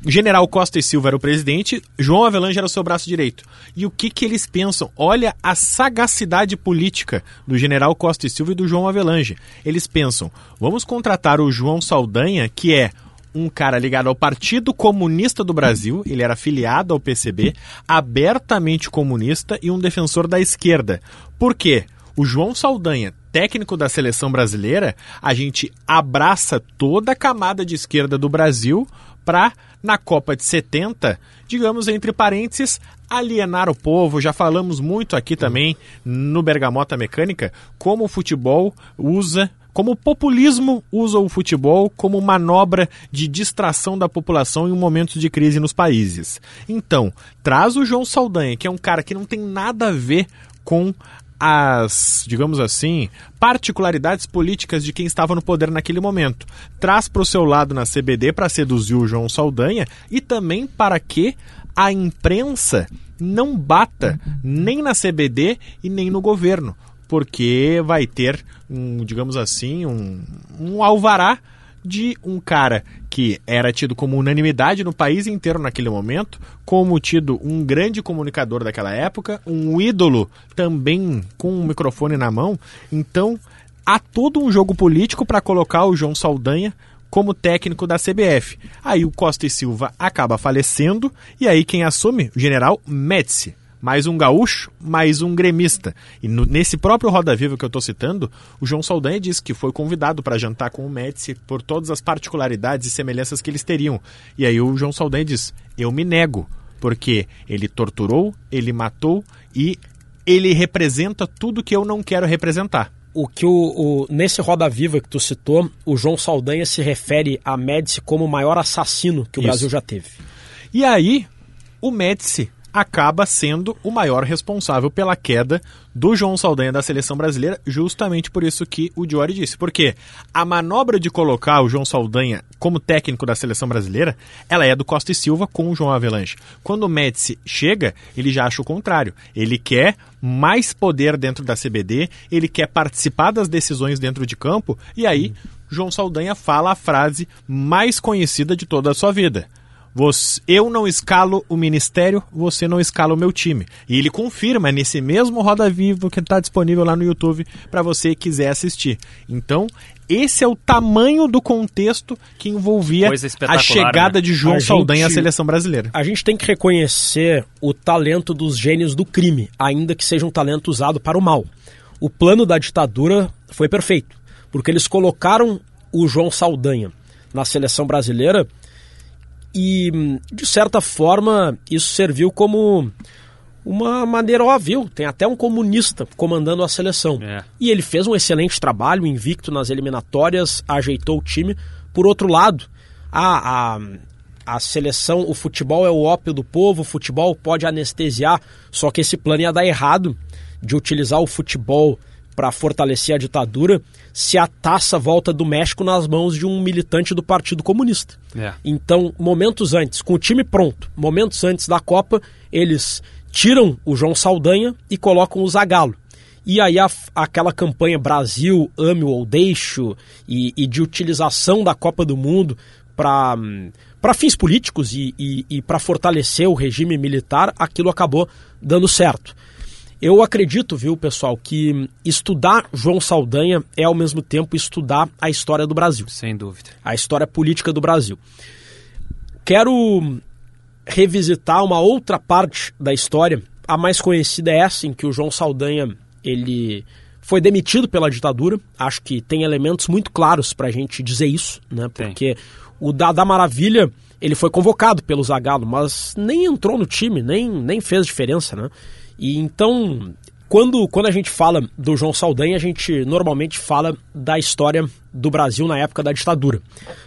General Costa e Silva era o presidente, João Avelange era o seu braço direito. E o que, que eles pensam? Olha a sagacidade política do general Costa e Silva e do João Avelange. Eles pensam, vamos contratar o João Saldanha, que é um cara ligado ao Partido Comunista do Brasil, ele era afiliado ao PCB, abertamente comunista e um defensor da esquerda. Por quê? O João Saldanha, técnico da seleção brasileira, a gente abraça toda a camada de esquerda do Brasil para, na Copa de 70, digamos entre parênteses, alienar o povo. Já falamos muito aqui também no Bergamota Mecânica como o futebol usa como o populismo usa o futebol como manobra de distração da população em um momento de crise nos países. Então, traz o João Saldanha, que é um cara que não tem nada a ver com as, digamos assim, particularidades políticas de quem estava no poder naquele momento. Traz para o seu lado na CBD para seduzir o João Saldanha e também para que a imprensa não bata nem na CBD e nem no governo, porque vai ter, um, digamos assim, um, um alvará de um cara que era tido como unanimidade no país inteiro naquele momento, como tido um grande comunicador daquela época, um ídolo também com um microfone na mão. Então, há todo um jogo político para colocar o João Saldanha como técnico da CBF. Aí o Costa e Silva acaba falecendo e aí quem assume? O general Médici mais um gaúcho, mais um gremista. E no- nesse próprio Roda Viva que eu estou citando, o João Saldanha disse que foi convidado para jantar com o Médici por todas as particularidades e semelhanças que eles teriam. E aí o João Saldanha diz: Eu me nego, porque ele torturou, ele matou e ele representa tudo que eu não quero representar. O que o, o- nesse Roda Viva que tu citou, o João Saldanha se refere a Médici como o maior assassino que o Isso. Brasil já teve. E aí, o Médici acaba sendo o maior responsável pela queda do João Saldanha da seleção brasileira, justamente por isso que o Diori disse. Porque a manobra de colocar o João Saldanha como técnico da seleção brasileira, ela é do Costa e Silva com o João Avelanche. Quando o Médici chega, ele já acha o contrário. Ele quer mais poder dentro da CBD, ele quer participar das decisões dentro de campo, e aí João Saldanha fala a frase mais conhecida de toda a sua vida. Você- eu não escalo o ministério, você não escala o meu time. E ele confirma nesse mesmo Roda Vivo que está disponível lá no YouTube para você que quiser assistir. Então, esse é o tamanho do contexto que envolvia a chegada né? de João A gente- Saldanha à seleção brasileira. A gente tem que reconhecer o talento dos gênios do crime, ainda que seja um talento usado para o mal. O plano da ditadura foi perfeito, porque eles colocaram o João Saldanha na seleção brasileira e, de certa forma, isso serviu como uma maneira, ó, viu? Tem até um comunista comandando a seleção. É. E ele fez um excelente trabalho, invicto nas eliminatórias, ajeitou o time. Por outro lado, a, a, a seleção, o futebol é o ópio do povo, o futebol pode anestesiar, só que esse plano ia dar errado de utilizar o futebol para fortalecer a ditadura se a taça volta do México nas mãos de um militante do Partido Comunista. É. Então, momentos antes, com o time pronto, momentos antes da Copa, eles tiram o João Saldanha e colocam o Zagallo. E aí a- aquela campanha Brasil, ame ou deixo, e, e de utilização da Copa do Mundo para para fins políticos e, e, e para fortalecer o regime militar, aquilo acabou dando certo. Eu acredito, viu, pessoal, que estudar João Saldanha é ao mesmo tempo estudar a história do Brasil Sem dúvida. a história política do Brasil. quero revisitar uma outra parte da história. A mais conhecida é essa, em que o João Saldanha ele foi demitido pela ditadura. Acho que tem elementos muito claros para a gente dizer isso, né? Porque tem. o Dada Maravilha ele foi convocado pelo Zagallo, mas nem entrou no time, nem, nem fez diferença, né? E então, quando, quando a gente fala do João Saldanha, a gente normalmente fala da história do Brasil na época da ditadura.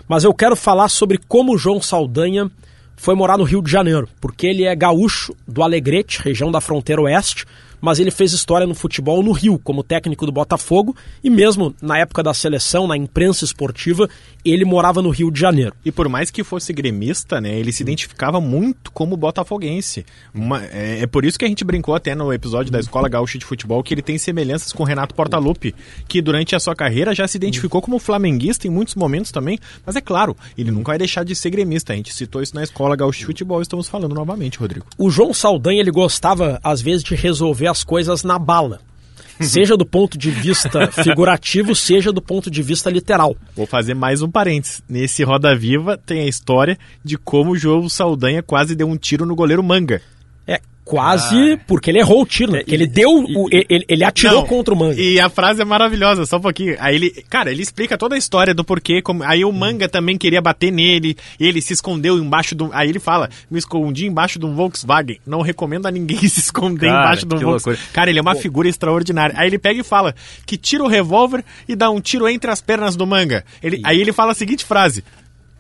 Mas eu quero falar sobre como o João Saldanha foi morar no Rio de Janeiro, porque ele é gaúcho do Alegrete, região da fronteira oeste, mas ele fez história no futebol no Rio, como técnico do Botafogo, e mesmo na época da seleção, na imprensa esportiva, ele morava no Rio de Janeiro. E por mais que fosse gremista, né, ele se identificava muito como botafoguense. Uma, é, é, por isso que a gente brincou até no episódio da Escola Gaúcha de Futebol que ele tem semelhanças com Renato Portaluppi, que durante a sua carreira já se identificou como flamenguista em muitos momentos também, mas é claro, ele nunca vai deixar de ser gremista. A gente citou isso na Escola Gaúcha de Futebol, estamos falando novamente, Rodrigo. O João Saldanha, ele gostava às vezes de resolver as coisas na bala seja do ponto de vista figurativo, seja do ponto de vista literal. Vou fazer mais um parênteses. Nesse Roda Viva tem a história de como o João Saldanha quase deu um tiro no goleiro Manga. É, Quase ah. porque ele errou o tiro, né? ele deu. O, ele, ele atirou não, contra o manga. E a frase é maravilhosa, só um pouquinho. Aí ele. Cara, ele explica toda a história do porquê. Como, aí o manga também queria bater nele. ele se escondeu embaixo do. Aí ele fala: me escondi embaixo de um Volkswagen. Não recomendo a ninguém se esconder cara, embaixo de um Volkswagen. Cara, ele é uma Pô. figura extraordinária. Aí ele pega e fala que tira o revólver e dá um tiro entre as pernas do manga. Ele, aí ele fala a seguinte frase: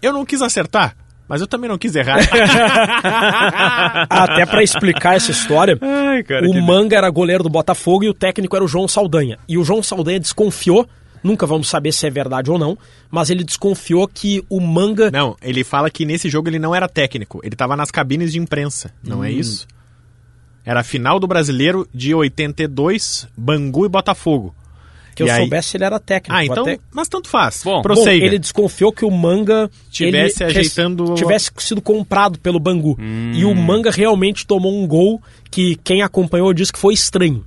Eu não quis acertar. Mas eu também não quis errar. Até para explicar essa história, Ai, cara, o. Manga era goleiro do Botafogo e o técnico era o João Saldanha. E o João Saldanha desconfiou, nunca vamos saber se é verdade ou não, mas ele desconfiou que o Manga. Não, ele fala que nesse jogo ele não era técnico, ele estava nas cabines de imprensa, não é hum. é isso? Era a final do brasileiro de 82, Bangu e Botafogo. Que e eu aí... soubesse, ele era técnico. Ah, então. Até... Mas tanto faz. Bom, Bom, ele desconfiou que o manga tivesse ajeitando. tivesse sido comprado pelo Bangu. Hum. E o manga realmente tomou um gol que quem acompanhou disse que foi estranho.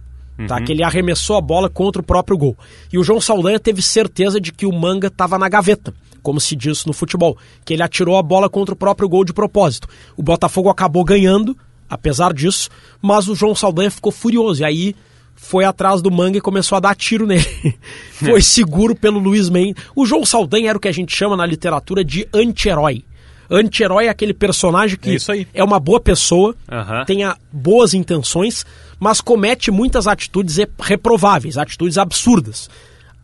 Tá, uhum. Que ele arremessou a bola contra o próprio gol. E o João Saldanha teve certeza de que o manga estava na gaveta como se diz no futebol, que ele atirou a bola contra o próprio gol de propósito. O Botafogo acabou ganhando, apesar disso, mas o João Saldanha ficou furioso. E aí foi atrás do manga e começou a dar tiro nele. foi seguro pelo Luiz Mendes. O João Saldanha era o que a gente chama na literatura de anti-herói. Anti-herói é aquele personagem que é, é uma boa pessoa, uhum. tenha boas intenções, mas comete muitas atitudes reprováveis, atitudes absurdas.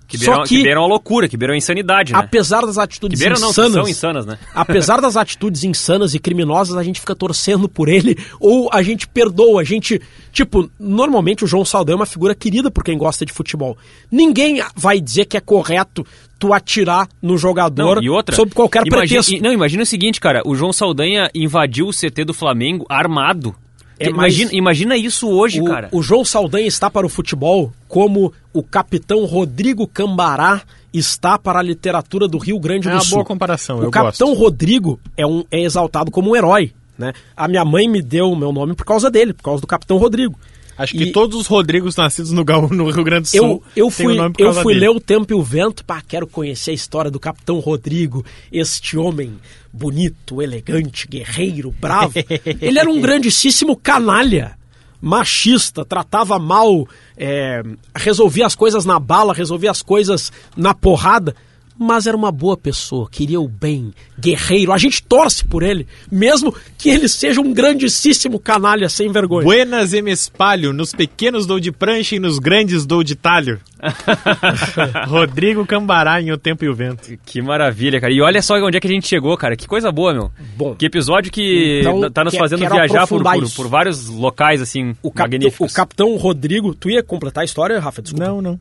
Que beiram, Só que, que beiram a loucura, que beiram a insanidade, né? Apesar das atitudes que insanas... Não, são insanas, né? apesar das atitudes insanas e criminosas, a gente fica torcendo por ele ou a gente perdoa, a gente... Tipo, normalmente o João Saldanha é uma figura querida por quem gosta de futebol. Ninguém vai dizer que é correto tu atirar no jogador não, outra, sob qualquer imagina, pretexto. Não, imagina o seguinte, cara, o João Saldanha invadiu o CT do Flamengo armado é, imagina, imagina isso hoje, o, cara. O João Saldanha está para o futebol como o capitão Rodrigo Cambará está para a literatura do Rio Grande do é Sul. É uma boa comparação, O capitão gosto. Rodrigo é, um, é exaltado como um herói. Né? A minha mãe me deu o meu nome por causa dele, por causa do capitão Rodrigo. Acho que todos os Rodrigos nascidos no, no Rio Grande do Sul. Eu, eu fui, eu fui ler o Tempo e o Vento, pá, quero conhecer a história do Capitão Rodrigo, este homem bonito, elegante, guerreiro, bravo. Ele era um grandíssimo canalha, machista, tratava mal, é, resolvia as coisas na bala, resolvia as coisas na porrada mas era uma boa pessoa, queria o bem, guerreiro. A gente torce por ele, mesmo que ele seja um grandíssimo canalha sem vergonha. Buenas e me espalho, nos pequenos dou de prancha e nos grandes dou de talho. Rodrigo Cambará em O Tempo e o Vento. Que maravilha, cara. E olha só onde é que a gente chegou, cara. Que coisa boa, meu. Bom. Que episódio que então, tá nos que, fazendo viajar por, por, por, vários locais, assim, o magníficos. o Capitão Rodrigo, tu ia completar a história, Rafa? Desculpa. Não, não.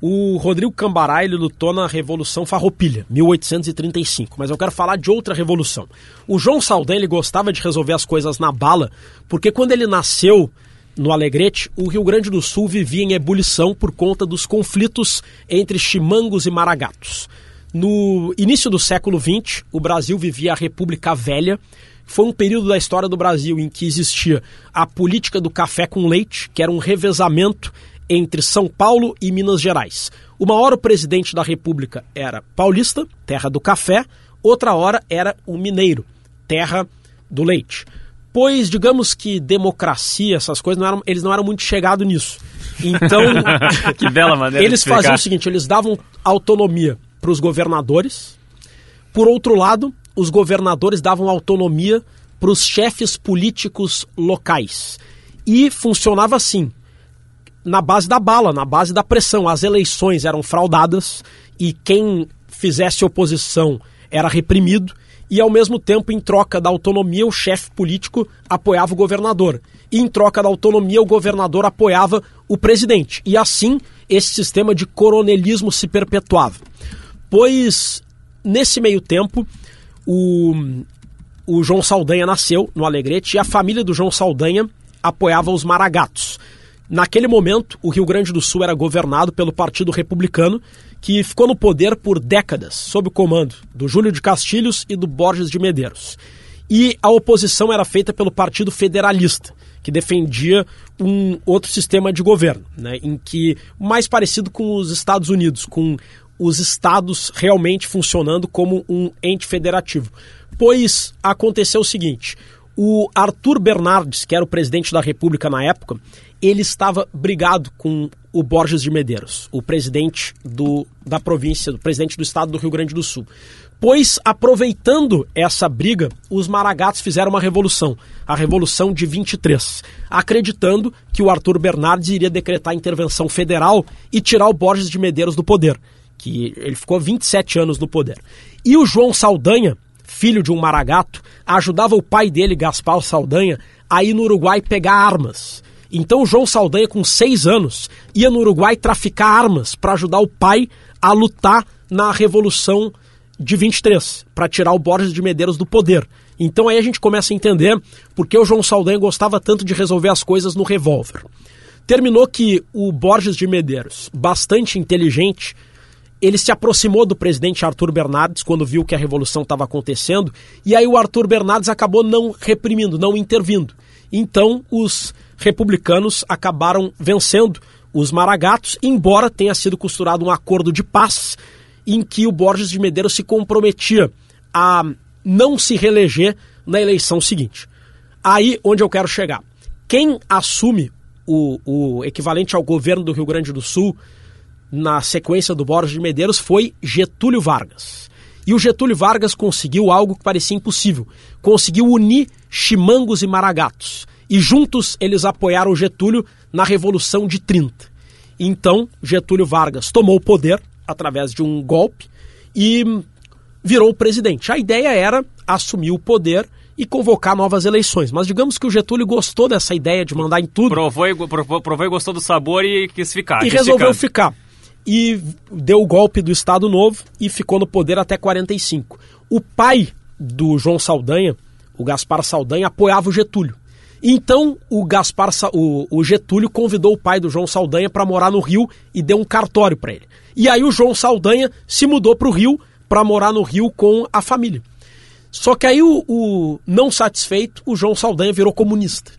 O Rodrigo Cambará ele lutou na Revolução Farroupilha, 1835, mas eu quero falar de outra revolução. O João Saldanha ele gostava de resolver as coisas na bala, porque quando ele nasceu no Alegrete, o Rio Grande do Sul vivia em ebulição por conta dos conflitos entre chimangos e maragatos. No início do século XX, o Brasil vivia a República Velha. Foi um período da história do Brasil em que existia a política do café com leite, que era um revezamento entre São Paulo e Minas Gerais. Uma hora o presidente da República era paulista, terra do café, outra hora era o mineiro, terra do leite. Pois, digamos que democracia, essas coisas, não eram, eles não eram muito chegados nisso. Então, que bela maneira eles faziam o seguinte: eles davam autonomia para os governadores. Por outro lado, os governadores davam autonomia para os chefes políticos locais. E funcionava assim: na base da bala, na base da pressão. As eleições eram fraudadas e quem fizesse oposição era reprimido. E ao mesmo tempo, em troca da autonomia, o chefe político apoiava o governador. E em troca da autonomia, o governador apoiava o presidente. E assim, esse sistema de coronelismo se perpetuava. Pois, nesse meio tempo, o, o João Saldanha nasceu no Alegrete e a família do João Saldanha apoiava os Maragatos. Naquele momento, o Rio Grande do Sul era governado pelo Partido Republicano, que ficou no poder por décadas, sob o comando do Júlio de Castilhos e do Borges de Medeiros. E a oposição era feita pelo Partido Federalista, que defendia um outro sistema de governo, né, em que mais parecido com os Estados Unidos, com os estados realmente funcionando como um ente federativo. Pois aconteceu o seguinte: o Arthur Bernardes, que era o presidente da República na época, ele estava brigado com o Borges de Medeiros, o presidente do, da província, o presidente do estado do Rio Grande do Sul. Pois, aproveitando essa briga, os maragatos fizeram uma revolução, a Revolução de 23, acreditando que o Arthur Bernardes iria decretar intervenção federal e tirar o Borges de Medeiros do poder, que ele ficou 27 anos no poder. E o João Saldanha, filho de um maragato, ajudava o pai dele, Gaspar Saldanha, a ir no Uruguai pegar armas. Então João Saldanha, com seis anos, ia no Uruguai traficar armas para ajudar o pai a lutar na Revolução de 23, para tirar o Borges de Medeiros do poder. Então aí a gente começa a entender por que o João Saldanha gostava tanto de resolver as coisas no revólver. Terminou que o Borges de Medeiros, bastante inteligente, ele se aproximou do presidente Arthur Bernardes quando viu que a revolução estava acontecendo, e aí o Arthur Bernardes acabou não reprimindo, não intervindo. Então os republicanos acabaram vencendo os Maragatos, embora tenha sido costurado um acordo de paz em que o Borges de Medeiros se comprometia a não se reeleger na eleição seguinte. Aí onde eu quero chegar. Quem assume o, o equivalente ao governo do Rio Grande do Sul na sequência do Borges de Medeiros foi Getúlio Vargas. E o Getúlio Vargas conseguiu algo que parecia impossível. Conseguiu unir chimangos e maragatos e juntos eles apoiaram Getúlio na Revolução de 30. Então, Getúlio Vargas tomou o poder através de um golpe e virou presidente. A ideia era assumir o poder e convocar novas eleições. Mas digamos que o Getúlio gostou dessa ideia de mandar em tudo. Provou e, provou, provou e gostou do sabor e quis ficar. E quis resolveu ficar. E deu o golpe do Estado Novo e ficou no poder até 45. O pai do João Saldanha, o Gaspar Saldanha, apoiava o Getúlio. Então o Gaspar, o, o Getúlio convidou o pai do João Saldanha para morar no Rio e deu um cartório para ele. E aí o João Saldanha se mudou para o Rio para morar no Rio com a família. Só que aí o, o, não satisfeito, o João Saldanha virou comunista.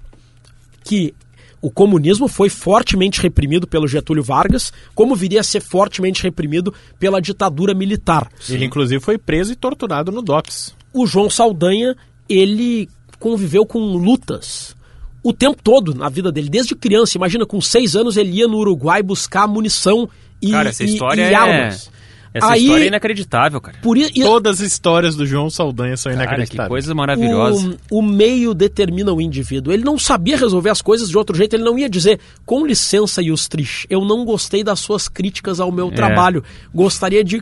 Que o comunismo foi fortemente reprimido pelo Getúlio Vargas, como viria a ser fortemente reprimido pela ditadura militar. Ele inclusive foi preso e torturado no DOPS. O João Saldanha, ele conviveu com lutas o tempo todo na vida dele, desde criança. Imagina, com seis anos ele ia no Uruguai buscar munição e, cara, essa história e, e armas. Essa Aí, história é inacreditável, cara. Por isso, Todas as histórias do João Saldanha são cara, inacreditáveis. Que coisa maravilhosa. O, o, meio determina o indivíduo. Ele não sabia resolver as coisas de outro jeito. Ele não ia dizer, com licença, Yustrich, eu não gostei das suas críticas ao meu é. trabalho. Gostaria de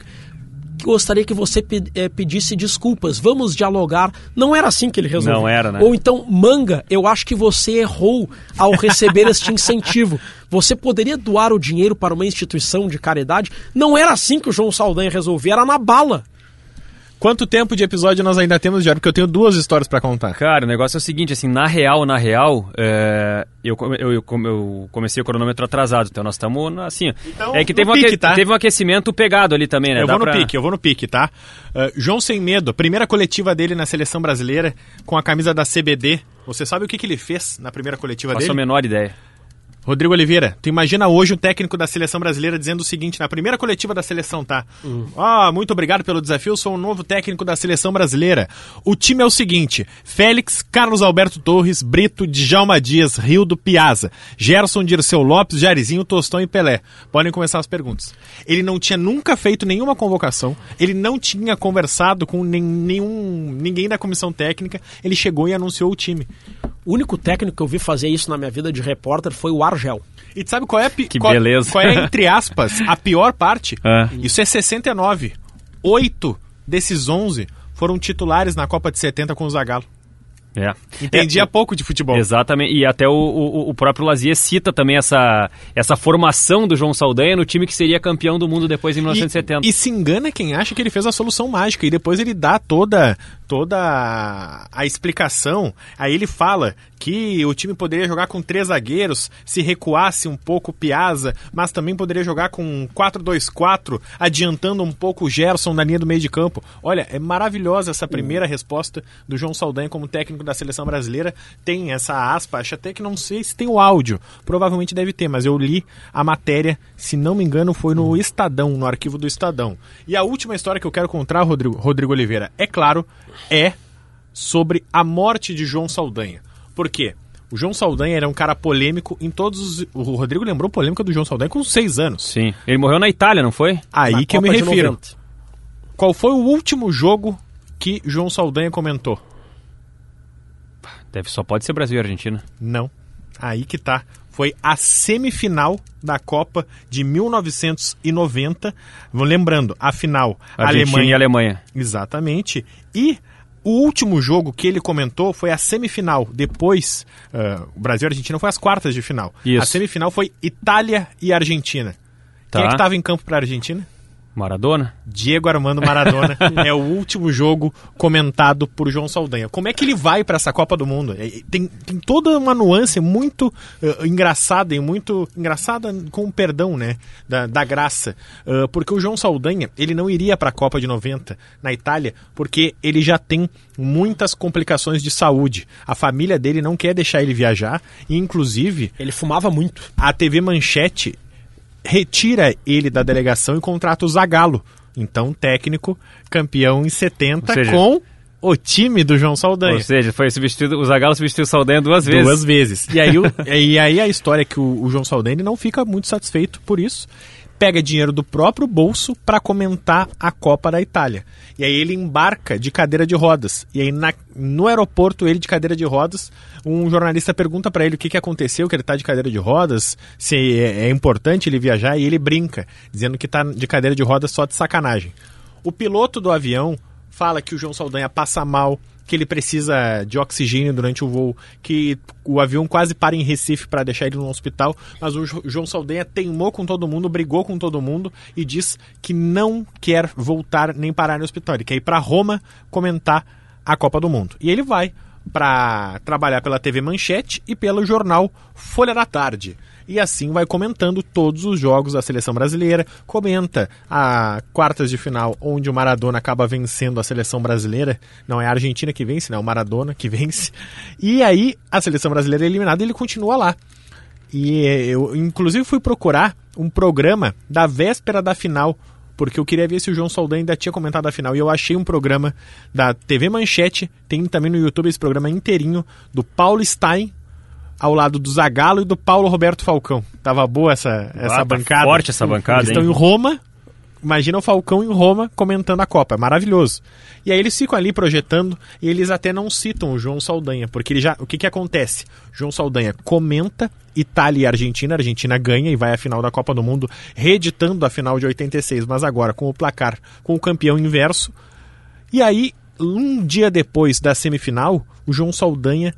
gostaria que você é, pedisse desculpas, vamos dialogar. Não era assim que ele resolveu. Não era, né? Ou então, manga, eu acho que você errou ao receber este incentivo. Você poderia doar o dinheiro para uma instituição de caridade? Não era assim que o João Saldanha resolvia, era na bala. Quanto tempo de episódio nós ainda temos, Jair? Porque eu tenho duas histórias para contar. Cara, o negócio é o seguinte, assim, na real, na real, é, eu, eu, eu, eu, comecei o cronômetro atrasado, então nós estamos assim. Então, é que teve, pique, um tá? teve um aquecimento pegado ali também, né? Eu Dá vou pra... no pique, eu vou no pique, tá? Uh, João Sem Medo, primeira coletiva dele na seleção brasileira com a camisa da CBD. Você sabe o que, que ele fez na primeira coletiva Faço dele? Faço a menor ideia. Rodrigo Oliveira, tu imagina hoje o técnico da seleção brasileira dizendo o seguinte, na primeira coletiva da seleção, tá? Ah, muito obrigado pelo desafio, sou o novo técnico da seleção brasileira. O time é o seguinte: Félix, Carlos Alberto Torres, Brito, Djalma Dias, Rildo, Piazza, Gerson, Dirceu Lopes, Jairzinho, Tostão e Pelé. Podem começar as perguntas. Ele não tinha nunca feito nenhuma convocação, ele não tinha conversado com nenhum, ninguém da comissão técnica, ele chegou e anunciou o time. O único técnico que eu vi fazer isso na minha vida de repórter foi o Argel. E tu sabe qual é Que qual, beleza. qual é, entre aspas, a pior parte? É. Isso é 69. Oito desses 11 foram titulares na Copa de 70 com o Zagallo. É. Entendia É, pouco de futebol. Exatamente, e até o, o, o próprio Lazier cita também essa, essa formação do João Saldanha no time que seria campeão do mundo depois em 1970. E, e se engana quem acha que ele fez a solução mágica e depois ele dá toda toda a explicação. Aí ele fala que o time poderia jogar com três zagueiros se recuasse um pouco o Piazza, mas também poderia jogar com 4-2-4, adiantando um pouco o Gerson na linha do meio de campo. Olha, é maravilhosa essa primeira resposta do João Saldanha como técnico da seleção brasileira. Tem essa aspa, acho até que não sei se tem o áudio, provavelmente deve ter, mas eu li a matéria, se não me engano, foi no Estadão, no arquivo do Estadão. E a última história que eu quero contar, Rodrigo, Rodrigo Oliveira, é claro, é sobre a morte de João Saldanha. Por quê? O João Saldanha era um cara polêmico em todos os... O Rodrigo lembrou polêmica do João Saldanha com seis anos. Sim. Ele morreu na Itália, não foi? Aí Na que eu me Copa refiro. 90. Qual foi o último jogo que João Saldanha comentou? Deve, só pode ser Brasil e Argentina. Não. Aí que tá. Foi a semifinal da Copa de 1990. Lembrando, a final, Argentina Alemanha. e Alemanha. Exatamente. E o último jogo que ele comentou foi a semifinal. Depois, ah, o Brasil e a Argentina foi as quartas de final. Isso. A semifinal foi Itália e Argentina. Quem é Tá. que estava em campo para a Argentina? Maradona? Diego Armando Maradona é o último jogo comentado por João Saldanha. Como é que ele vai para essa Copa do Mundo? É, Tem, tem toda uma nuance muito eh, engraçada e muito engraçada com o perdão, né, da, da graça, Eh, porque o João Saldanha ele não iria para a Copa de 90 na Itália porque ele já tem muitas complicações de saúde. A família dele não quer deixar ele viajar e inclusive Ele fumava muito. a TV Manchete retira ele da delegação e contrata o Zagallo. Então, técnico, campeão em 70 Ou seja- com o time do João Saldanha. Ou seja, foi substituído, o Zagallo substituiu o Saldanha duas vezes. Duas vezes. E aí, o- e aí a história é que o, o João Saldanha não fica muito satisfeito por isso. Pega dinheiro do próprio bolso para comentar a Copa da Itália. E aí ele embarca de cadeira de rodas. E aí na- no aeroporto, ele de cadeira de rodas, um jornalista pergunta para ele o que, que aconteceu, que ele tá de cadeira de rodas, se é, é importante ele viajar, e ele brinca, dizendo que tá de cadeira de rodas só de sacanagem. O piloto do avião fala que o João Saldanha passa mal, que ele precisa de oxigênio durante o voo, que o avião quase para em Recife para deixar ele no hospital, mas o Jo- João Saldanha teimou com todo mundo, brigou com todo mundo e diz que não quer voltar nem parar no hospital. Ele quer ir para Roma comentar a Copa do Mundo. E ele vai para trabalhar pela TV Manchete e pelo jornal Folha da Tarde. E assim vai comentando todos os jogos da seleção brasileira, comenta a quartas de final onde o Maradona acaba vencendo a seleção brasileira, não é a Argentina que vence, não é o Maradona que vence. E aí a seleção brasileira é eliminada e ele continua lá. E eu inclusive fui procurar um programa da véspera da final porque eu queria ver se o João Saldanha ainda tinha comentado a final. E eu achei um programa da TV Manchete, tem também no YouTube esse programa inteirinho, do Paulo Stein, ao lado do Zagallo e do Paulo Roberto Falcão. Tava boa essa, essa tá bancada. forte essa bancada, Eles estão hein? em Roma, imagina o Falcão em Roma comentando a Copa, é maravilhoso. E aí eles ficam ali projetando e eles até não citam o João Saldanha, porque ele já, o que que acontece? João Saldanha comenta Itália e Argentina, Argentina ganha e vai à final da Copa do Mundo, reeditando a final de 86, mas agora com o placar, com o campeão inverso. E aí, um dia depois da semifinal, o João Saldanha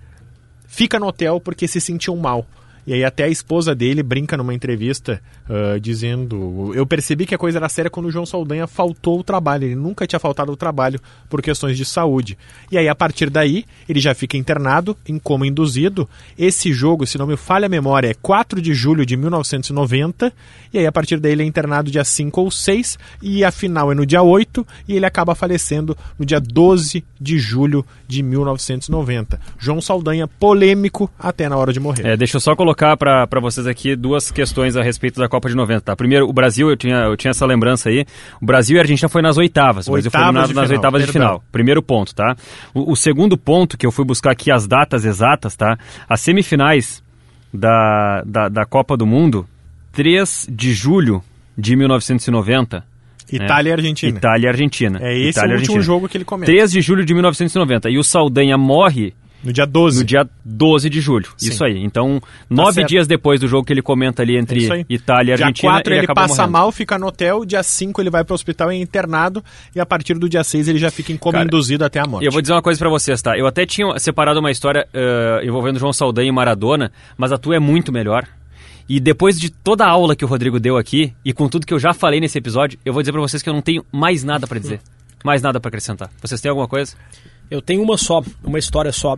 fica no hotel porque se sentiu mal. E aí até a esposa dele brinca numa entrevista ah, dizendo eu percebi que a coisa era séria quando o João Saldanha faltou o trabalho. Ele nunca tinha faltado o trabalho por questões de saúde. E aí a partir daí ele já fica internado em coma induzido. Esse jogo, se não me falha a memória, é 4 de julho de 1990. E aí a partir daí ele é internado dia 5 ou 6 e a final é no dia 8 e ele acaba falecendo no dia 12 de julho de 1990. João Saldanha polêmico até na hora de morrer. É, deixa eu só colocar colocar para vocês aqui duas questões a respeito da Copa de 90, tá? Primeiro, o Brasil, eu tinha, eu tinha essa lembrança aí. O Brasil e a Argentina foi nas oitavas. O Brasil foi eliminado de nas final, oitavas de perdão. final. Primeiro ponto, tá? O, o segundo ponto, que eu fui buscar aqui as datas exatas, tá? As semifinais da, da, da Copa do Mundo, 3 de julho de 1990. Itália e Argentina. Itália e Argentina. É esse Itália o último Argentina. jogo que ele comenta. 3 de julho de 1990. E o Saldanha morre No dia 12. no dia 12 de julho. Sim. Isso aí. Então, nove certo. dias depois do jogo que ele comenta ali É entre aí. Itália e Dia Argentina, 4 ele, acaba passa morrendo. mal, fica no hotel. Dia 5 ele vai pro hospital e é internado. E a partir do dia 6 ele já fica em coma Cara, induzido até a morte. E eu vou dizer uma coisa pra vocês, tá? Eu até tinha separado uma história eh, envolvendo João Saldanha e Maradona, mas a tua é muito melhor. E depois de toda a aula que o Rodrigo deu aqui, e com tudo que eu já falei nesse episódio, eu vou dizer pra vocês que eu não tenho mais nada pra dizer. Mais nada pra acrescentar. Vocês têm alguma coisa? Eu tenho uma só, uma história só.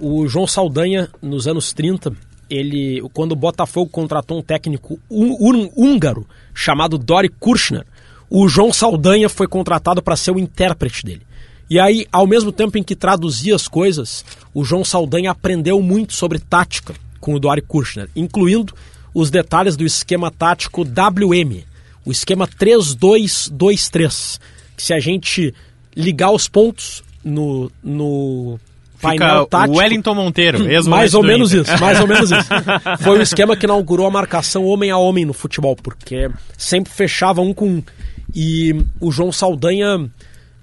O João Saldanha, nos anos 30, ele, quando o Botafogo contratou um técnico hú- hú- húngaro chamado Dori Kirchner, o João Saldanha foi contratado para ser o intérprete dele. E aí, ao mesmo tempo em que traduzia as coisas, o João Saldanha aprendeu muito sobre tática com o Dori Kirchner, incluindo os detalhes do esquema tático WM, o esquema 3-2-2-3, que se a gente ligar os pontos no, no painel tático... Wellington Monteiro, Mais ou menos Inter. isso, mais ou menos isso. Foi o esquema que inaugurou a marcação homem a homem no futebol, porque sempre fechava um com um. E o João Saldanha,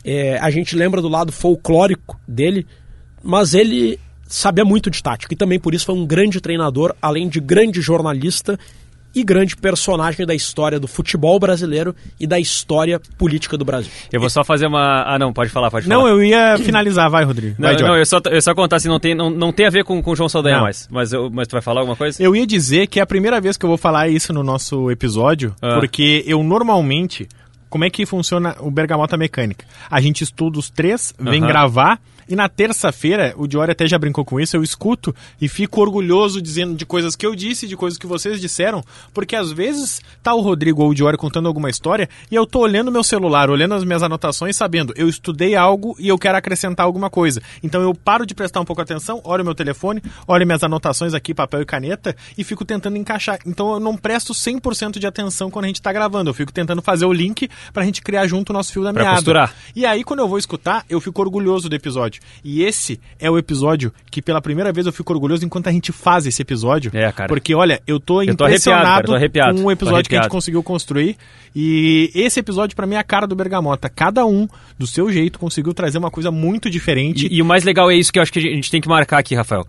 é, a gente lembra do lado folclórico dele, mas ele sabia muito de tática e também por isso foi um grande treinador, além de grande jornalista e grande personagem da história do futebol brasileiro e da história política do Brasil. Eu vou só fazer uma. Ah, não, pode falar, pode Não, falar. eu ia finalizar, vai, Rodrigo. Não, Vai, não, eu só, eu só contar assim, não tem, não, não tem a ver com, com o João Saldanha Não. mais. Mas, eu, mas tu vai falar alguma coisa? Eu ia dizer que é a primeira vez que eu vou falar isso no nosso episódio, Ah. porque eu normalmente. Como é que funciona o Bergamota Mecânica? A gente estuda os três, vem gravar, e na terça-feira, o Diori até já brincou com isso, eu escuto e fico orgulhoso dizendo de coisas que eu disse, de coisas que vocês disseram, porque às vezes tá o Rodrigo ou o Diori contando alguma história e eu tô olhando meu celular, olhando as minhas anotações, sabendo, eu estudei algo e eu quero acrescentar alguma coisa. Então eu paro de prestar um pouco atenção, olho meu telefone, olho minhas anotações aqui, papel e caneta, e fico tentando encaixar. Então eu não presto 100% de atenção quando a gente tá gravando, eu fico tentando fazer o link pra gente criar junto o nosso fio da Pra meada. costurar. E aí, quando eu vou escutar, eu fico orgulhoso do episódio. E esse é o episódio que, pela primeira vez, eu fico orgulhoso enquanto a gente faz esse episódio. É, cara. Porque, olha, eu tô Eu tô arrepiado, impressionado cara, tô com o tô episódio que a gente conseguiu construir. E esse episódio, pra mim, é a cara do Bergamota. Cada um, do seu jeito, conseguiu trazer uma coisa muito diferente. E, e o mais legal é isso que eu acho que a gente tem que marcar aqui, Rafael.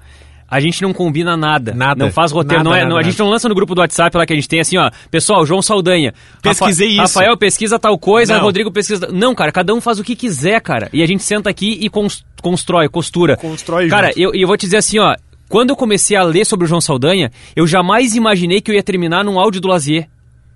A gente não combina nada. Nada. Não faz roteiro. Nada, não é, nada, não- a gente não lança no grupo do WhatsApp lá que a gente tem assim, ó. Pessoal, João Saldanha. Pesquisei isso. Rafael pesquisa tal coisa, Não. Rodrigo pesquisa. Não, cara, cada um faz o que quiser, cara. E a gente senta aqui e cons- constrói, costura. Constrói Cara, junto. eu, eu vou te dizer assim, ó. Quando eu comecei a ler sobre o João Saldanha, eu jamais imaginei que eu ia terminar num áudio do Lazier.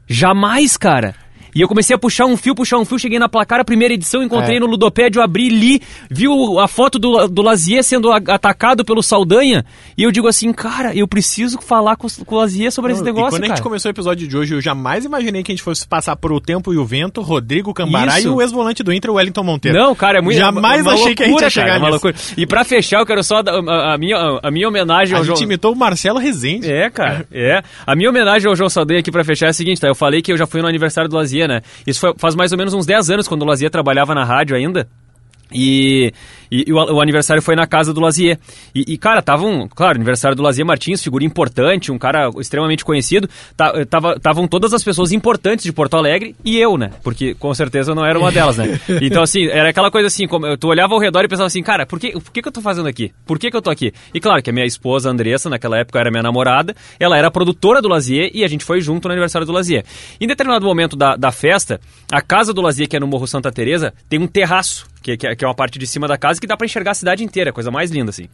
Jamais, cara. E eu comecei a puxar um fio, puxar um fio, cheguei na placar, a primeira edição, encontrei É. no Ludopédio, abri, li, vi a foto do, do Lazier sendo a- atacado pelo Saldanha, e eu digo assim, cara, eu preciso falar com, com o Lazier sobre esse Não, negócio, e quando a gente cara. começou o episódio de hoje, eu jamais imaginei que a gente fosse passar por O Tempo e o Vento, Rodrigo Cambará Isso. e o ex-volante do Inter, o Wellington Monteiro. Não, cara, é muito Jamais é uma achei que a gente loucura, ia chegar cara, é uma nisso. loucura. E pra fechar, eu quero só dar a, a minha, a minha homenagem A ao gente João... imitou o Marcelo Rezende. É, cara, é. A minha homenagem ao João Saldanha aqui pra fechar é a seguinte, tá? Eu falei que eu já fui no aniversário do Lazier, né? Isso foi- faz mais ou menos uns 10 anos, quando o Lazier trabalhava na rádio ainda. E, e- e o, o aniversário foi na casa do Lazier. E, e, cara, tava um. Claro, aniversário do Lazier Martins, figura importante, um cara extremamente conhecido. Ta- tava- Estavam todas as pessoas importantes de Porto Alegre e eu, né? Porque com certeza eu não era uma delas, né? Então, assim, era aquela coisa assim: como, tu olhava ao redor e pensava assim, cara, por que, por que, que eu tô fazendo aqui? Por que, que eu tô aqui? E claro que a minha esposa, Andressa, naquela época era minha namorada, ela era produtora do Lazier e a gente foi junto no aniversário do Lazier. Em determinado momento da, da festa, a casa do Lazier, que é no Morro Santa Teresa, tem um terraço, que, que é- que é uma parte de cima da casa que dá pra enxergar a cidade inteira, coisa mais linda assim.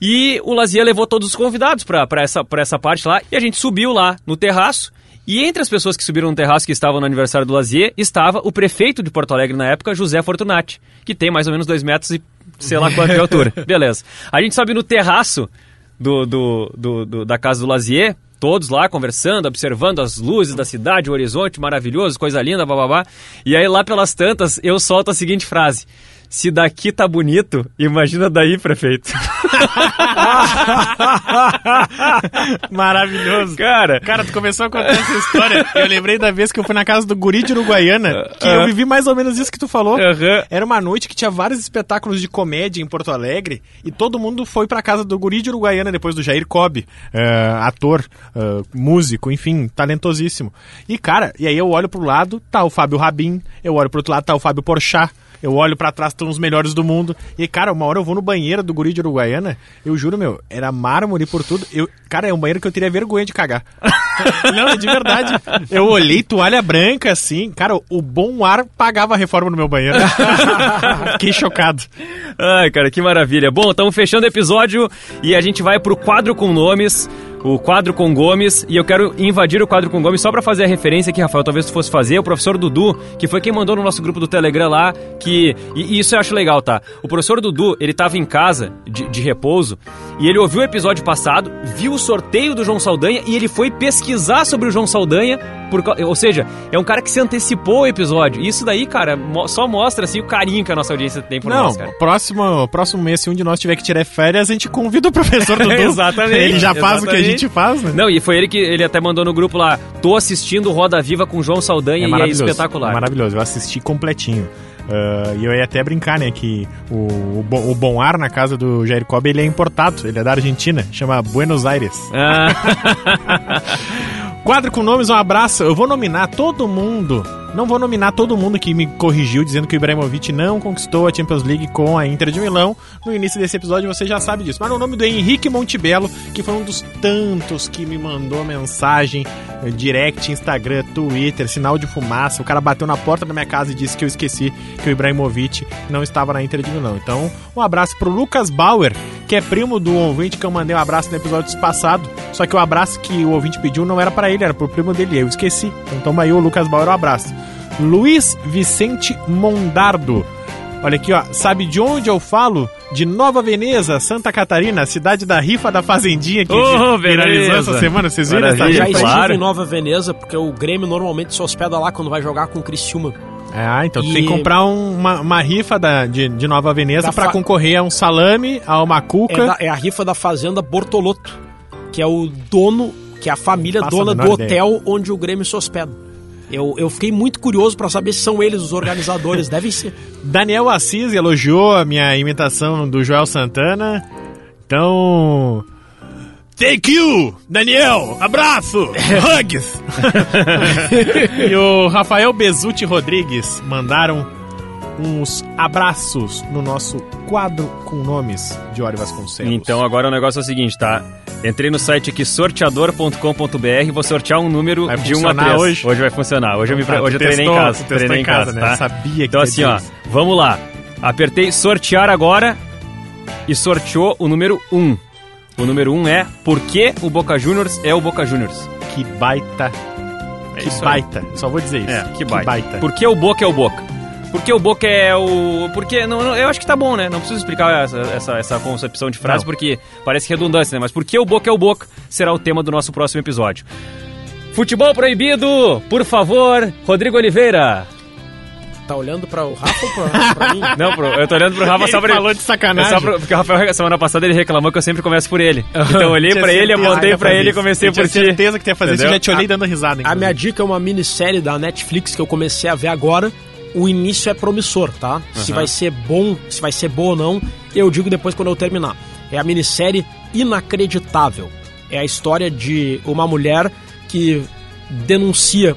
E o Lazier levou todos os convidados pra pra essa, pra essa parte lá e a gente subiu lá no terraço. E entre as pessoas que subiram no terraço que estavam no aniversário do Lazier, estava o prefeito de Porto Alegre na época, José Fortunati, que tem mais ou menos dois metros e sei lá quanto de altura. Beleza. A gente sobe no terraço do, do, do- do- da casa do Lazier, todos lá conversando, observando as luzes da cidade, o horizonte maravilhoso, coisa linda, bababá. E aí lá pelas tantas eu solto a seguinte frase: Se daqui tá bonito, imagina daí, prefeito. Maravilhoso. Cara, Cara, tu começou a contar essa história. Eu lembrei da vez que eu fui na casa do Guri de Uruguaiana, que eu vivi mais ou menos isso que tu falou. Aham. Era uma noite que tinha vários espetáculos de comédia em Porto Alegre e todo mundo foi pra casa do Guri de Uruguaiana depois do Jair Cobb, eh, ator, eh, músico, enfim, talentosíssimo. E cara, e aí eu olho pro lado, tá o Fábio Rabin, eu olho pro outro lado, tá o Fábio Porchat. Eu olho pra trás, estão os melhores do mundo. E, cara, uma hora eu vou no banheiro do guri de Uruguaiana, eu juro, meu, era mármore por tudo. Eu, cara, é um banheiro que eu teria vergonha de cagar. Não, de verdade. Eu olhei toalha branca, assim. Cara, o bom ar pagava a reforma no meu banheiro. Fiquei chocado. Ai, cara, que maravilha. Bom, estamos fechando o episódio e a gente vai pro quadro com nomes. O quadro com Gomes, e eu quero invadir o quadro com Gomes só pra fazer a referência aqui, Rafael, talvez tu fosse fazer, o professor Dudu, que foi quem mandou no nosso grupo do Telegram lá, que. E, isso eu acho legal, tá? O professor Dudu, ele tava em casa, de, de repouso, e ele ouviu o episódio passado, viu o sorteio do João Saldanha e ele foi pesquisar sobre o João Saldanha, por, ou seja, é um cara que se antecipou ao episódio. Isso daí, cara, mo- só mostra assim o carinho que a nossa audiência tem por Não, nós, cara. próximo, próximo mês, se um de nós tiver que tirar férias, a gente convida o professor Dudu. Exatamente, Ele já faz o que a exatamente. Gente faz, né? Não, e foi ele que ele até mandou no grupo lá. Tô assistindo Roda Viva com João Saldanha e é espetacular. É maravilhoso, eu assisti completinho. Ah, e eu ia até brincar, né, que o, o Bom Ar na casa do Jair Cobb, ele é importado, ele é da Argentina, chama Buenos Aires. Ah, Quadro com nomes, um abraço. Eu vou nominar todo mundo. Não vou nominar todo mundo que me corrigiu dizendo que o Ibrahimovic não conquistou a Champions League com a Inter de Milão. No início desse episódio você já sabe disso. Mas no nome do Henrique Montebello, que foi um dos tantos que me mandou mensagem, eh, direct, Instagram, Twitter, sinal de fumaça. O cara bateu na porta da minha casa e disse que eu esqueci que o Ibrahimovic não estava na Inter de Milão. Então, um abraço pro Lucas Bauer, que é primo do ouvinte que eu mandei um abraço no episódio passado. Só que o abraço que o ouvinte pediu não era pra ele, era pro primo dele. Eu esqueci. Então toma aí o Lucas Bauer, um abraço. Luiz Vicente Mondardo. Olha aqui, ó. Sabe de onde eu falo? De Nova Veneza, Santa Catarina, cidade da rifa da Fazendinha que Oh, viralizou essa semana. Vocês viram essa Maravilha, Já rifa? estive claro. em Nova Veneza, porque o Grêmio normalmente se hospeda lá quando vai jogar com o Criciúma. Ah, então tu E- tem que comprar um- uma, uma rifa da, de, de Nova Veneza Da pra fa- concorrer a um salame, a uma É, cuca. da- é a rifa da Fazenda Bortolotto, que é o dono, que é a família dona a do hotel onde o Grêmio se hospeda. Eu, eu fiquei muito curioso pra saber se são eles os organizadores. Devem ser. Daniel Assis elogiou a minha imitação do Joel Santana. Então. Thank you, Daniel! Abraço! Hugs! e o Rafael Bezutti Rodrigues mandaram uns abraços no nosso quadro com nomes de Ori Vasconcelos. então agora o negócio é o seguinte, tá? Entrei no site aqui sorteador.com.br vou sortear um número Vai de 1 a funcionar 3. hoje? vai funcionar. Hoje eu, me, Tá, hoje eu tu treinei testou- em casa. testou Treinei em casa, né? tá? Sabia que Então assim, ó, isso. vamos lá. Apertei sortear agora e sorteou o número 1. O número 1 é Por que o Boca Juniors é o Boca Juniors? Que baita. É que isso aí. baita. Só vou dizer isso. É, que baita. baita. Por que o Boca é o Boca? Porque o Boca é o. Porque. Não, não, eu acho que tá bom, né? Não preciso explicar essa, essa, essa concepção de frase, Não. porque parece redundância, né? Mas por que o Boca é o Boca será o tema do nosso próximo episódio. Futebol proibido, por favor, Rodrigo Oliveira. Tá olhando pra o Rafa ou pra, pra mim? Não, pro- eu tô olhando pro Rafa só Ele pra falou de sacanagem. É só pro- porque o Rafael, semana passada, ele reclamou que eu sempre começo por ele. Então eu olhei Tinha pra ele, apontei pra ele e comecei Eu tinha por ti. certeza que tu ia fazer isso. Eu já te olhei dando risada. A minha dica é uma minissérie da Netflix que eu comecei a ver agora. O início é promissor, tá? Se vai ser bom, se vai ser boa ou não, eu digo depois quando eu terminar. É a minissérie Inacreditável. É a história de uma mulher que denuncia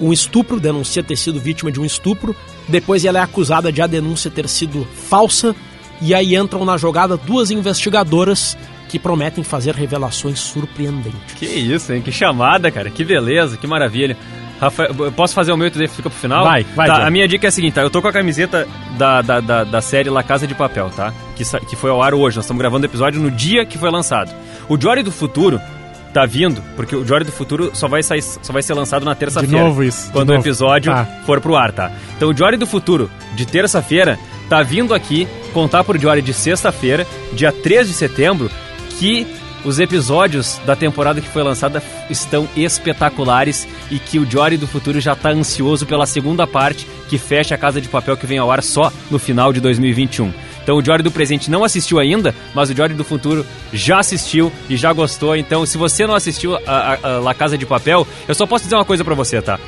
um estupro, denuncia ter sido vítima de um estupro. Depois ela é acusada de a denúncia ter sido falsa. E aí entram na jogada duas investigadoras que prometem fazer revelações surpreendentes. Que isso, hein? Que chamada, cara. Que beleza, que maravilha. Rafael, eu posso fazer o meu e tu fica pro final? Vai, vai, Tá, a minha dica é a seguinte, tá? Eu tô com a camiseta da, da, da, da série La Casa de Papel, tá? Que, que foi ao ar hoje. Nós estamos gravando o episódio no dia que foi lançado. O Jory do Futuro tá vindo, porque o Jory do Futuro só vai, sair, só vai ser lançado na terça-feira. De novo isso, de Quando o novo. episódio Tá. for pro ar, tá? Então o Jory do Futuro, de terça-feira, tá vindo aqui contar pro Jory de sexta-feira, dia 3 de setembro, que os episódios da temporada que foi lançada estão espetaculares e que o Jory do Futuro já está ansioso pela segunda parte que fecha a Casa de Papel que vem ao ar só no final de 2021. Então o Jory do presente não assistiu ainda, mas o Jory do futuro já assistiu e já gostou. Então se você não assistiu a, a, a La Casa de Papel, eu só posso dizer uma coisa para você, tá?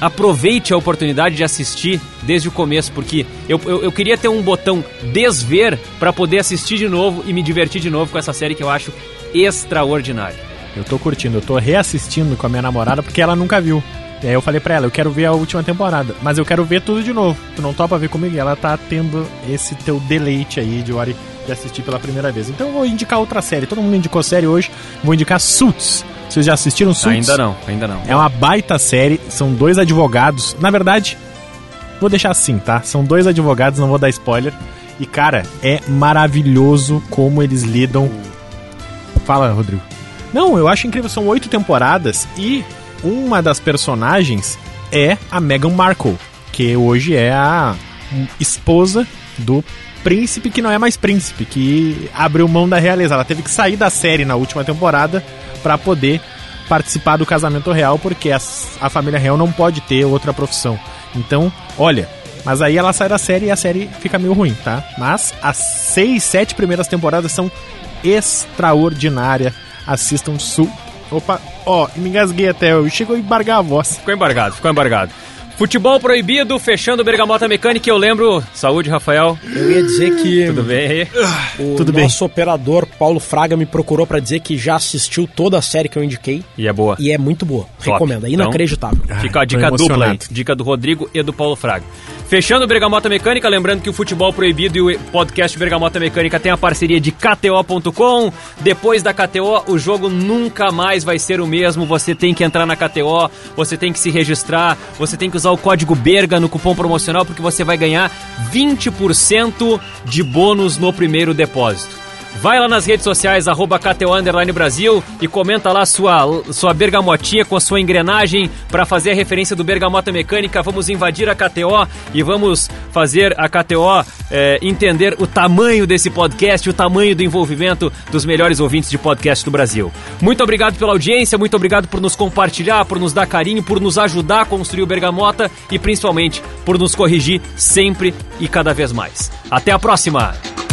aproveite a oportunidade de assistir desde o começo, porque eu, eu, eu queria ter um botão desver para poder assistir de novo e me divertir de novo com essa série que eu acho extraordinária. Eu tô curtindo, eu tô reassistindo com a minha namorada porque ela nunca viu. E aí eu falei pra ela, eu quero ver a última temporada, mas eu quero ver tudo de novo. Tu não topa ver comigo? E ela tá tendo esse teu deleite aí de hora de assistir pela primeira vez. Então eu vou indicar outra série. Todo mundo indicou série hoje. Vou indicar Suits. Vocês já assistiram Suits? Ainda não, ainda não. É uma baita série. São dois advogados. Na verdade, vou deixar assim, tá? São dois advogados, não vou dar spoiler. E cara, é maravilhoso como eles lidam. Fala, Rodrigo. Não, eu acho incrível. São oito temporadas e uma das personagens é a Meghan Markle, que hoje é a esposa do príncipe que não é mais príncipe, que abriu mão da realeza. Ela teve que sair da série na última temporada para poder participar do casamento real, porque a, a família real não pode ter outra profissão. Então, olha, mas aí ela sai da série e a série fica meio ruim, tá? Mas as seis, sete primeiras temporadas são extraordinárias. Assistam su Opa, ó, me engasguei até, chegou a embargar a voz. Ficou embargado, ficou embargado. Futebol proibido, fechando Bergamota Mecânica, eu lembro. Saúde, Rafael. Eu ia dizer que. Tudo bem? O Tudo nosso operador, Paulo Fraga, me procurou para dizer que já assistiu toda a série que eu indiquei. E é boa. E é muito boa. Top. Recomendo, é Então, inacreditável. Fica a tô dica dupla aí. Dica do Rodrigo e do Paulo Fraga. Fechando o Bergamota Mecânica, lembrando que o Futebol Proibido e o podcast Bergamota Mecânica tem a parceria de KTO.com. Depois da KTO, o jogo nunca mais vai ser o mesmo. Você tem que entrar na KTO, você tem que se registrar, você tem que usar o código BERGA no cupom promocional porque você vai ganhar 20% de bônus no primeiro depósito. Vai lá nas redes sociais, arroba KTO Brasil e comenta lá sua, sua bergamotinha com a sua engrenagem para fazer a referência do Bergamota Mecânica. Vamos invadir a KTO e vamos fazer a KTO é, entender o tamanho desse podcast, o tamanho do envolvimento dos melhores ouvintes de podcast do Brasil. Muito obrigado pela audiência, muito obrigado por nos compartilhar, por nos dar carinho, por nos ajudar a construir o Bergamota e principalmente por nos corrigir sempre e cada vez mais. Até a próxima!